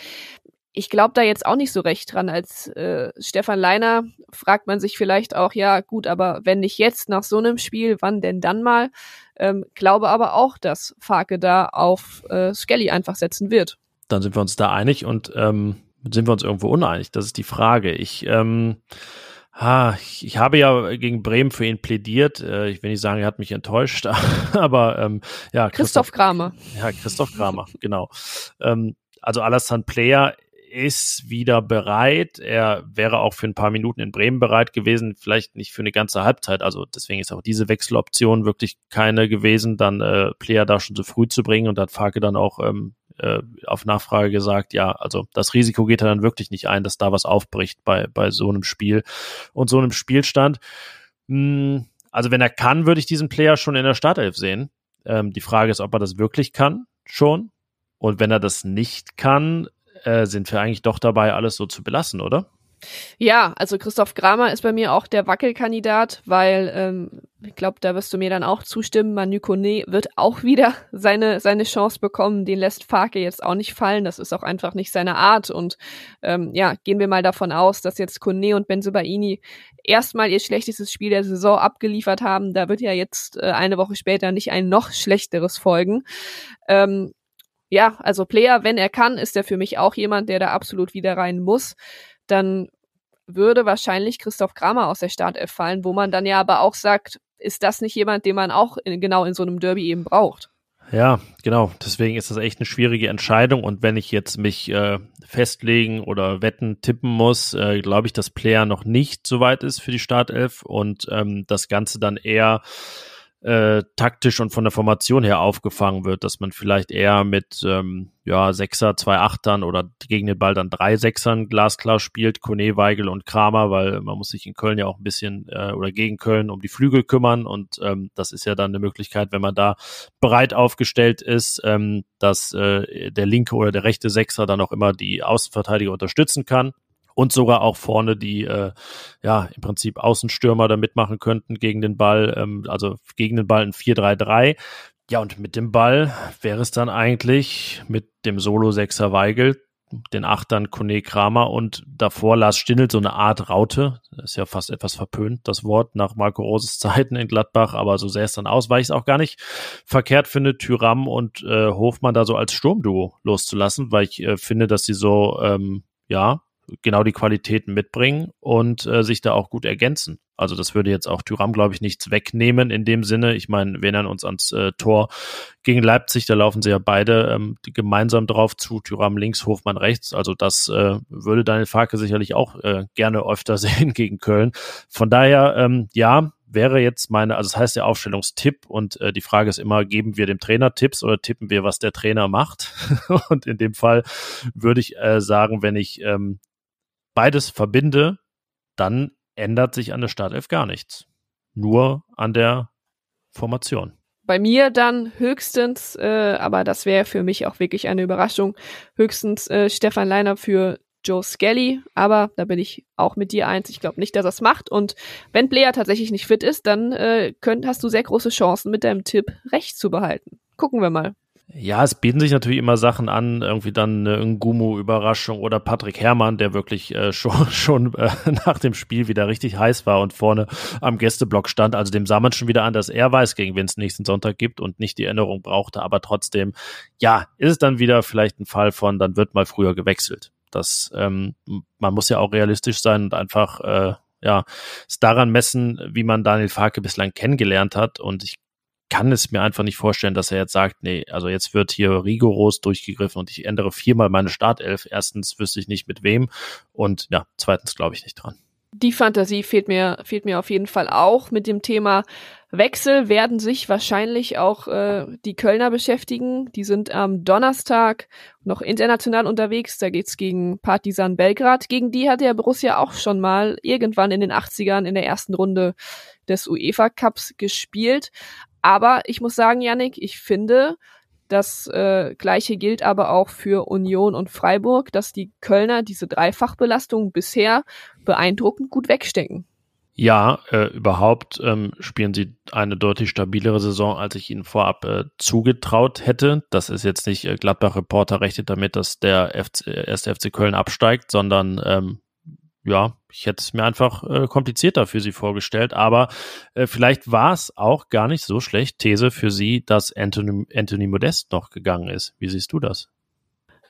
Ich glaube da jetzt auch nicht so recht dran. Als äh, Stefan Leiner fragt man sich vielleicht auch, ja gut, aber wenn nicht jetzt nach so einem Spiel, wann denn dann mal? Ähm, glaube aber auch, dass Farke da auf äh, Skelly einfach setzen wird. Dann sind wir uns da einig und ähm, sind wir uns irgendwo uneinig? Das ist die Frage. Ich, ähm, ha, ich, ich habe ja gegen Bremen für ihn plädiert. Äh, ich will nicht sagen, er hat mich enttäuscht, aber ähm, ja. Christoph, Christoph Kramer. Ja, Christoph Kramer, genau. Ähm, also Alassane Player ist wieder bereit. Er wäre auch für ein paar Minuten in Bremen bereit gewesen, vielleicht nicht für eine ganze Halbzeit. Also deswegen ist auch diese Wechseloption wirklich keine gewesen, dann äh, Player da schon so früh zu bringen und hat Farke dann auch ähm, äh, auf Nachfrage gesagt, ja, also das Risiko geht er dann wirklich nicht ein, dass da was aufbricht bei, bei so einem Spiel und so einem Spielstand. Hm, also wenn er kann, würde ich diesen Player schon in der Startelf sehen. Ähm, die Frage ist, ob er das wirklich kann, schon. Und wenn er das nicht kann, äh, sind wir eigentlich doch dabei, alles so zu belassen, oder? Ja, also Christoph Kramer ist bei mir auch der Wackelkandidat, weil ähm, ich glaube, da wirst du mir dann auch zustimmen. Manu Kone wird auch wieder seine seine Chance bekommen. Den lässt Farke jetzt auch nicht fallen. Das ist auch einfach nicht seine Art. Und ähm, ja, gehen wir mal davon aus, dass jetzt Kone und Benzobaini erstmal ihr schlechtestes Spiel der Saison abgeliefert haben. Da wird ja jetzt äh, eine Woche später nicht ein noch schlechteres folgen. Ähm, ja, also Player, wenn er kann, ist er für mich auch jemand, der da absolut wieder rein muss dann würde wahrscheinlich Christoph Kramer aus der Startelf fallen, wo man dann ja aber auch sagt, ist das nicht jemand, den man auch in, genau in so einem Derby eben braucht? Ja, genau. Deswegen ist das echt eine schwierige Entscheidung. Und wenn ich jetzt mich äh, festlegen oder wetten, tippen muss, äh, glaube ich, dass Player noch nicht so weit ist für die Startelf und ähm, das Ganze dann eher äh, taktisch und von der Formation her aufgefangen wird, dass man vielleicht eher mit ähm, ja, Sechser, zwei Achtern oder gegen den Ball dann drei Sechsern glasklar spielt, Kone, Weigel und Kramer, weil man muss sich in Köln ja auch ein bisschen äh, oder gegen Köln um die Flügel kümmern und ähm, das ist ja dann eine Möglichkeit, wenn man da bereit aufgestellt ist, ähm, dass äh, der linke oder der rechte Sechser dann auch immer die Außenverteidiger unterstützen kann und sogar auch vorne die äh, ja im Prinzip Außenstürmer da mitmachen könnten gegen den Ball, ähm, also gegen den Ball ein 4-3-3. Ja, und mit dem Ball wäre es dann eigentlich mit dem Solo-Sechser Weigel, den Achtern Kone Kramer und davor Lars Stindl so eine Art Raute. Das ist ja fast etwas verpönt, das Wort, nach Marco Roses Zeiten in Gladbach, aber so sähe es dann aus, weil ich es auch gar nicht verkehrt finde, Tyram und äh, Hofmann da so als Sturmduo loszulassen, weil ich äh, finde, dass sie so, ähm, ja, genau die Qualitäten mitbringen und äh, sich da auch gut ergänzen. Also das würde jetzt auch Tyram, glaube ich, nichts wegnehmen in dem Sinne. Ich meine, wir erinnern uns ans äh, Tor gegen Leipzig, da laufen sie ja beide ähm, gemeinsam drauf zu, Tyram links, Hofmann rechts. Also das äh, würde Daniel Farke sicherlich auch äh, gerne öfter sehen gegen Köln. Von daher, ähm, ja, wäre jetzt meine, also das heißt der Aufstellungstipp und äh, die Frage ist immer, geben wir dem Trainer Tipps oder tippen wir, was der Trainer macht? und in dem Fall würde ich äh, sagen, wenn ich ähm, beides verbinde, dann ändert sich an der Startelf gar nichts. Nur an der Formation. Bei mir dann höchstens, äh, aber das wäre für mich auch wirklich eine Überraschung, höchstens äh, Stefan Leiner für Joe Skelly, aber da bin ich auch mit dir eins. Ich glaube nicht, dass er es macht. Und wenn Blair tatsächlich nicht fit ist, dann äh, könnt, hast du sehr große Chancen, mit deinem Tipp recht zu behalten. Gucken wir mal. Ja, es bieten sich natürlich immer Sachen an, irgendwie dann eine Ngumu-Überraschung oder Patrick Herrmann, der wirklich äh, schon, schon äh, nach dem Spiel wieder richtig heiß war und vorne am Gästeblock stand. Also dem sah man schon wieder an, dass er weiß, gegen wen es nächsten Sonntag gibt und nicht die Erinnerung brauchte. Aber trotzdem, ja, ist es dann wieder vielleicht ein Fall von, dann wird mal früher gewechselt. Das, ähm, man muss ja auch realistisch sein und einfach äh, ja, es daran messen, wie man Daniel Farke bislang kennengelernt hat. Und ich kann es mir einfach nicht vorstellen, dass er jetzt sagt, nee, also jetzt wird hier rigoros durchgegriffen und ich ändere viermal meine Startelf. Erstens wüsste ich nicht mit wem und ja, zweitens glaube ich nicht dran. Die Fantasie fehlt mir, fehlt mir auf jeden Fall auch. Mit dem Thema Wechsel werden sich wahrscheinlich auch äh, die Kölner beschäftigen. Die sind am Donnerstag noch international unterwegs. Da geht's gegen Partizan Belgrad. Gegen die hat der Borussia auch schon mal irgendwann in den 80ern in der ersten Runde des UEFA Cups gespielt. Aber ich muss sagen, Yannick, ich finde, das äh, gleiche gilt aber auch für Union und Freiburg, dass die Kölner diese Dreifachbelastung bisher beeindruckend gut wegstecken. Ja, äh, überhaupt ähm, spielen sie eine deutlich stabilere Saison, als ich ihnen vorab äh, zugetraut hätte. Das ist jetzt nicht äh, Gladbach-Reporter rechnet damit, dass der FC, erste FC Köln absteigt, sondern ähm, ja, ich hätte es mir einfach äh, komplizierter für sie vorgestellt, aber äh, vielleicht war es auch gar nicht so schlecht, These für sie, dass Anthony, Anthony Modest noch gegangen ist. Wie siehst du das?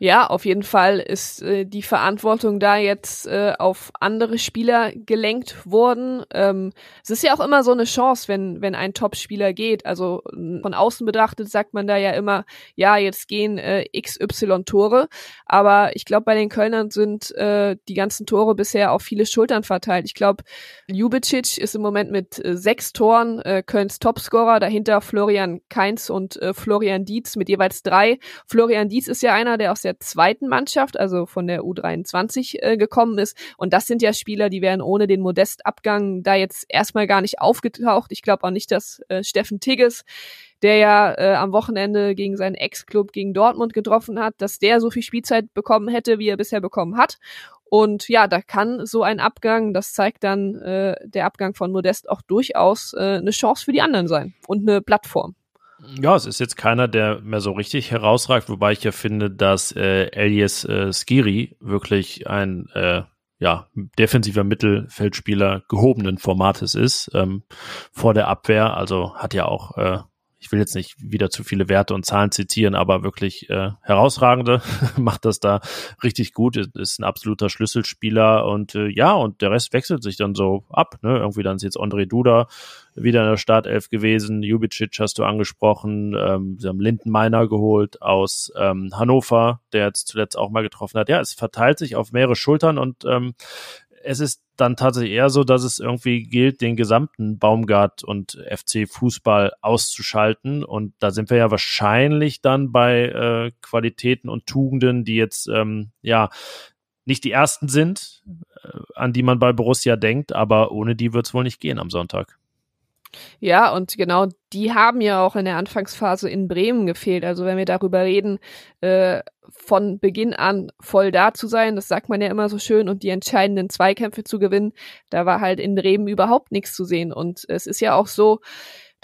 Ja, auf jeden Fall ist äh, die Verantwortung da jetzt äh, auf andere Spieler gelenkt worden. Ähm, es ist ja auch immer so eine Chance, wenn, wenn ein Top-Spieler geht. Also von außen betrachtet sagt man da ja immer, ja, jetzt gehen äh, XY Tore. Aber ich glaube, bei den Kölnern sind äh, die ganzen Tore bisher auf viele Schultern verteilt. Ich glaube, Ljubicic ist im Moment mit äh, sechs Toren äh, Kölns Topscorer, dahinter Florian Kainz und äh, Florian Dietz mit jeweils drei. Florian Dietz ist ja einer, der aus der der zweiten Mannschaft, also von der U23 äh, gekommen ist. Und das sind ja Spieler, die wären ohne den Modestabgang da jetzt erstmal gar nicht aufgetaucht. Ich glaube auch nicht, dass äh, Steffen Tigges der ja äh, am Wochenende gegen seinen Ex-Club gegen Dortmund getroffen hat, dass der so viel Spielzeit bekommen hätte, wie er bisher bekommen hat. Und ja, da kann so ein Abgang, das zeigt dann äh, der Abgang von Modest auch durchaus äh, eine Chance für die anderen sein und eine Plattform. Ja, es ist jetzt keiner, der mehr so richtig herausragt, wobei ich ja finde, dass äh, Elias äh, Skiri wirklich ein äh, ja, defensiver Mittelfeldspieler gehobenen Formates ist ähm, vor der Abwehr. Also hat ja auch äh, ich will jetzt nicht wieder zu viele Werte und Zahlen zitieren, aber wirklich äh, herausragende, macht das da richtig gut, ist ein absoluter Schlüsselspieler und äh, ja, und der Rest wechselt sich dann so ab. Ne? Irgendwie dann ist jetzt André Duda wieder in der Startelf gewesen, Jubicic hast du angesprochen, ähm, sie haben Lindenmeiner geholt aus ähm, Hannover, der jetzt zuletzt auch mal getroffen hat. Ja, es verteilt sich auf mehrere Schultern und ähm, es ist dann tatsächlich eher so, dass es irgendwie gilt, den gesamten Baumgart und FC Fußball auszuschalten. Und da sind wir ja wahrscheinlich dann bei äh, Qualitäten und Tugenden, die jetzt ähm, ja nicht die ersten sind, äh, an die man bei Borussia denkt, aber ohne die wird es wohl nicht gehen am Sonntag. Ja, und genau die haben ja auch in der Anfangsphase in Bremen gefehlt. Also wenn wir darüber reden, äh, von Beginn an voll da zu sein, das sagt man ja immer so schön, und die entscheidenden Zweikämpfe zu gewinnen, da war halt in Bremen überhaupt nichts zu sehen. Und es ist ja auch so,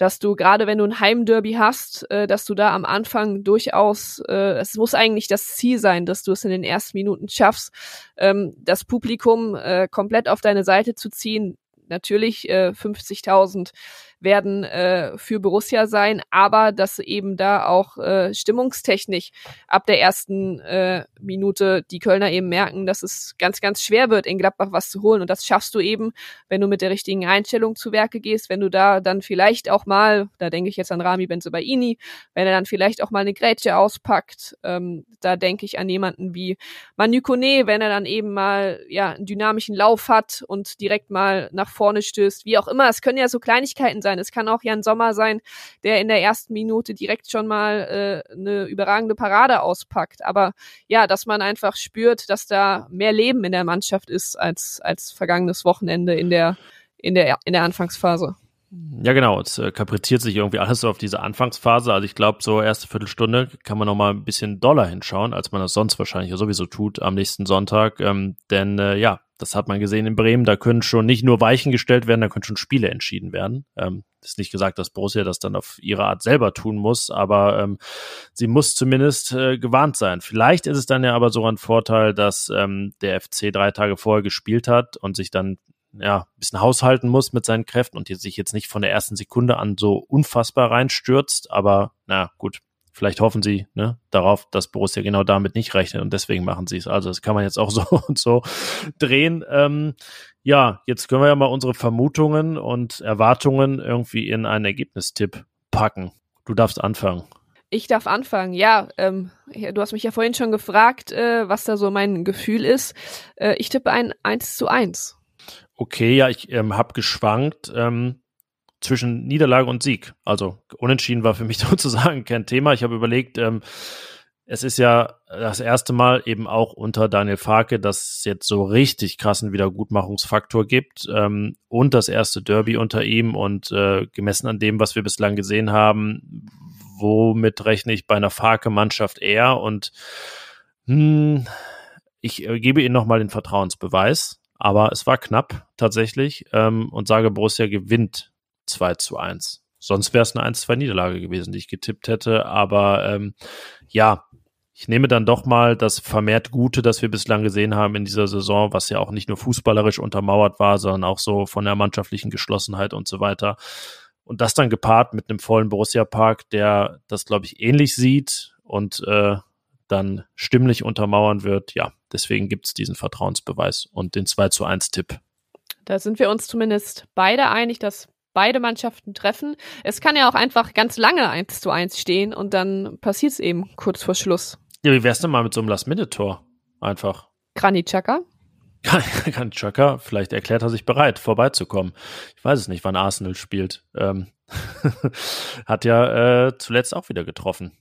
dass du gerade wenn du ein Heimderby hast, äh, dass du da am Anfang durchaus, äh, es muss eigentlich das Ziel sein, dass du es in den ersten Minuten schaffst, ähm, das Publikum äh, komplett auf deine Seite zu ziehen, natürlich äh, 50.000 werden äh, für Borussia sein, aber dass eben da auch äh, stimmungstechnisch ab der ersten äh, Minute die Kölner eben merken, dass es ganz, ganz schwer wird, in Gladbach was zu holen. Und das schaffst du eben, wenn du mit der richtigen Einstellung zu Werke gehst, wenn du da dann vielleicht auch mal, da denke ich jetzt an Rami Benzobaini, wenn er dann vielleicht auch mal eine Grätsche auspackt, ähm, da denke ich an jemanden wie Manu Kone, wenn er dann eben mal ja einen dynamischen Lauf hat und direkt mal nach vorne stößt, wie auch immer. Es können ja so Kleinigkeiten sein, sein. Es kann auch Jan Sommer sein, der in der ersten Minute direkt schon mal äh, eine überragende Parade auspackt. Aber ja, dass man einfach spürt, dass da mehr Leben in der Mannschaft ist als, als vergangenes Wochenende in der, in der, in der Anfangsphase. Ja, genau. Es äh, kapriziert sich irgendwie alles so auf diese Anfangsphase. Also ich glaube, so erste Viertelstunde kann man noch mal ein bisschen doller hinschauen, als man das sonst wahrscheinlich sowieso tut am nächsten Sonntag. Ähm, denn äh, ja, das hat man gesehen in Bremen. Da können schon nicht nur Weichen gestellt werden, da können schon Spiele entschieden werden. Ähm, ist nicht gesagt, dass Borussia das dann auf ihre Art selber tun muss, aber ähm, sie muss zumindest äh, gewarnt sein. Vielleicht ist es dann ja aber so ein Vorteil, dass ähm, der FC drei Tage vorher gespielt hat und sich dann ja, ein bisschen haushalten muss mit seinen Kräften und sich jetzt nicht von der ersten Sekunde an so unfassbar reinstürzt. Aber na gut, vielleicht hoffen sie ne, darauf, dass Borussia genau damit nicht rechnet und deswegen machen sie es. Also das kann man jetzt auch so und so drehen. Ähm, ja, jetzt können wir ja mal unsere Vermutungen und Erwartungen irgendwie in einen Ergebnistipp packen. Du darfst anfangen. Ich darf anfangen, ja. Ähm, du hast mich ja vorhin schon gefragt, äh, was da so mein Gefühl ist. Äh, ich tippe ein 1 zu 1. Okay, ja, ich ähm, habe geschwankt ähm, zwischen Niederlage und Sieg. Also unentschieden war für mich sozusagen kein Thema. Ich habe überlegt, ähm, es ist ja das erste Mal eben auch unter Daniel Farke, dass es jetzt so richtig krassen Wiedergutmachungsfaktor gibt ähm, und das erste Derby unter ihm und äh, gemessen an dem, was wir bislang gesehen haben, womit rechne ich bei einer Farke-Mannschaft eher und hm, ich äh, gebe Ihnen nochmal den Vertrauensbeweis. Aber es war knapp tatsächlich ähm, und sage, Borussia gewinnt 2 zu 1. Sonst wäre es eine 1-2-Niederlage gewesen, die ich getippt hätte. Aber ähm, ja, ich nehme dann doch mal das vermehrt Gute, das wir bislang gesehen haben in dieser Saison, was ja auch nicht nur fußballerisch untermauert war, sondern auch so von der mannschaftlichen Geschlossenheit und so weiter. Und das dann gepaart mit einem vollen Borussia-Park, der das, glaube ich, ähnlich sieht und äh, dann stimmlich untermauern wird. Ja, deswegen gibt es diesen Vertrauensbeweis und den 2 zu 1 Tipp. Da sind wir uns zumindest beide einig, dass beide Mannschaften treffen. Es kann ja auch einfach ganz lange 1 zu 1 stehen und dann passiert es eben kurz vor Schluss. Ja, wie wär's denn mal mit so einem Last-Minute-Tor? Einfach. Granit Xhaka? Granit Xhaka, vielleicht erklärt er sich bereit, vorbeizukommen. Ich weiß es nicht, wann Arsenal spielt. Ähm, hat ja äh, zuletzt auch wieder getroffen.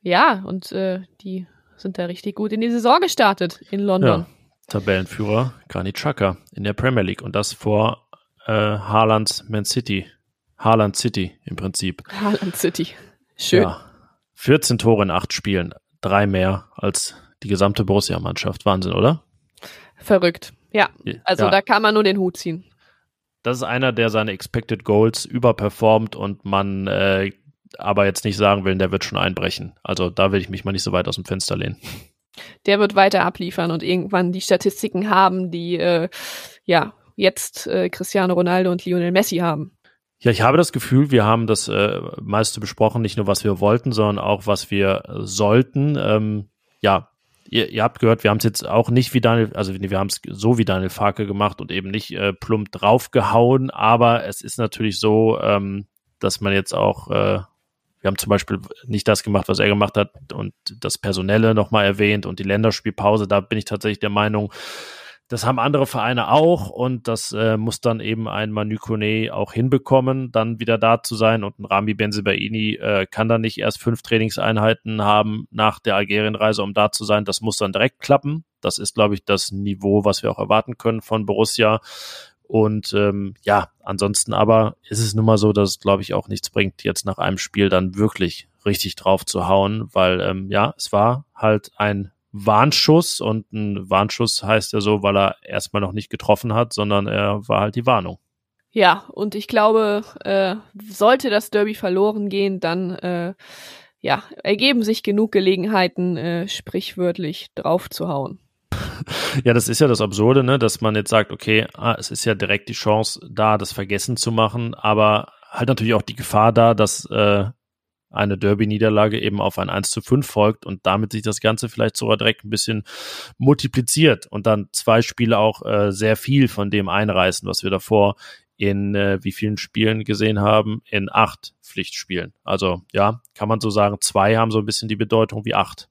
Ja, und äh, die sind da richtig gut in die Saison gestartet in London. Ja, Tabellenführer Granit Xhaka in der Premier League und das vor äh, Haalands Man City. Haaland City im Prinzip. Haaland City. Schön. Ja. 14 Tore in acht Spielen. Drei mehr als die gesamte Borussia-Mannschaft. Wahnsinn, oder? Verrückt. Ja. Also ja. da kann man nur den Hut ziehen. Das ist einer, der seine Expected Goals überperformt und man äh, aber jetzt nicht sagen will, der wird schon einbrechen. Also da will ich mich mal nicht so weit aus dem Fenster lehnen. Der wird weiter abliefern und irgendwann die Statistiken haben, die äh, ja jetzt äh, Cristiano Ronaldo und Lionel Messi haben. Ja, ich habe das Gefühl, wir haben das äh, meiste besprochen, nicht nur was wir wollten, sondern auch was wir sollten. Ähm, ja, ihr, ihr habt gehört, wir haben es jetzt auch nicht wie Daniel, also wir haben es so wie Daniel Farke gemacht und eben nicht äh, plump draufgehauen, aber es ist natürlich so, ähm, dass man jetzt auch äh, wir haben zum Beispiel nicht das gemacht, was er gemacht hat und das Personelle nochmal erwähnt und die Länderspielpause. Da bin ich tatsächlich der Meinung, das haben andere Vereine auch und das äh, muss dann eben ein Manu Kone auch hinbekommen, dann wieder da zu sein und ein Rami Benzibaini äh, kann dann nicht erst fünf Trainingseinheiten haben nach der Algerienreise, um da zu sein. Das muss dann direkt klappen. Das ist, glaube ich, das Niveau, was wir auch erwarten können von Borussia. Und ähm, ja, ansonsten aber ist es nun mal so, dass es, glaube ich, auch nichts bringt, jetzt nach einem Spiel dann wirklich richtig drauf zu hauen, weil ähm, ja, es war halt ein Warnschuss und ein Warnschuss heißt ja so, weil er erstmal noch nicht getroffen hat, sondern er war halt die Warnung. Ja, und ich glaube, äh, sollte das Derby verloren gehen, dann äh, ja, ergeben sich genug Gelegenheiten, äh, sprichwörtlich drauf zu hauen. Ja, das ist ja das Absurde, ne, dass man jetzt sagt, okay, ah, es ist ja direkt die Chance da, das vergessen zu machen, aber halt natürlich auch die Gefahr da, dass äh, eine Derby-Niederlage eben auf ein 1 zu 5 folgt und damit sich das Ganze vielleicht sogar direkt ein bisschen multipliziert und dann zwei Spiele auch äh, sehr viel von dem einreißen, was wir davor in äh, wie vielen Spielen gesehen haben? In acht Pflichtspielen. Also ja, kann man so sagen, zwei haben so ein bisschen die Bedeutung wie acht.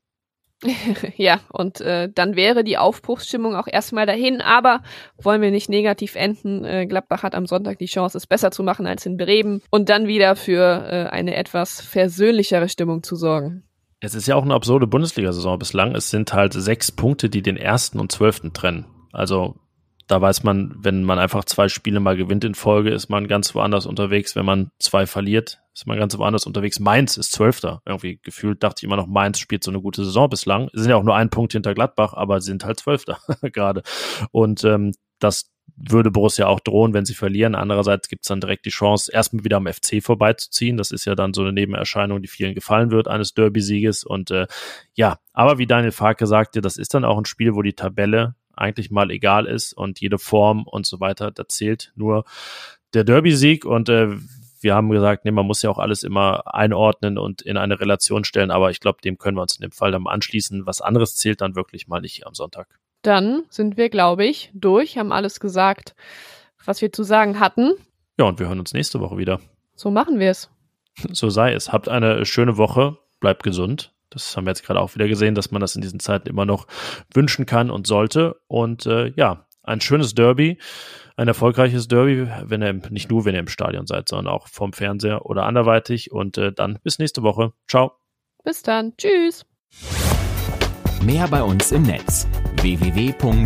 ja, und äh, dann wäre die Aufbruchsstimmung auch erstmal dahin, aber wollen wir nicht negativ enden. Äh, Gladbach hat am Sonntag die Chance, es besser zu machen als in Bremen und dann wieder für äh, eine etwas versöhnlichere Stimmung zu sorgen. Es ist ja auch eine absurde Bundesliga-Saison bislang. Es sind halt sechs Punkte, die den ersten und zwölften trennen. Also da weiß man, wenn man einfach zwei Spiele mal gewinnt in Folge, ist man ganz woanders unterwegs. Wenn man zwei verliert, ist man ganz woanders unterwegs. Mainz ist Zwölfter. Irgendwie gefühlt dachte ich immer noch, Mainz spielt so eine gute Saison bislang. Sie sind ja auch nur ein Punkt hinter Gladbach, aber sind halt Zwölfter gerade. Und ähm, das würde Borussia auch drohen, wenn sie verlieren. Andererseits gibt es dann direkt die Chance, erstmal wieder am FC vorbeizuziehen. Das ist ja dann so eine Nebenerscheinung, die vielen gefallen wird, eines Derby-Sieges. Und äh, ja, aber wie Daniel Farke sagte, das ist dann auch ein Spiel, wo die Tabelle eigentlich mal egal ist und jede Form und so weiter, da zählt nur der Derby-Sieg und äh, wir haben gesagt, nee, man muss ja auch alles immer einordnen und in eine Relation stellen, aber ich glaube, dem können wir uns in dem Fall dann anschließen. Was anderes zählt dann wirklich mal nicht am Sonntag. Dann sind wir, glaube ich, durch, haben alles gesagt, was wir zu sagen hatten. Ja, und wir hören uns nächste Woche wieder. So machen wir es. So sei es. Habt eine schöne Woche, bleibt gesund. Das haben wir jetzt gerade auch wieder gesehen, dass man das in diesen Zeiten immer noch wünschen kann und sollte. Und äh, ja, ein schönes Derby, ein erfolgreiches Derby, wenn ihr nicht nur, wenn ihr im Stadion seid, sondern auch vom Fernseher oder anderweitig. Und äh, dann bis nächste Woche. Ciao. Bis dann. Tschüss. Mehr bei uns im Netz www.rp-online.de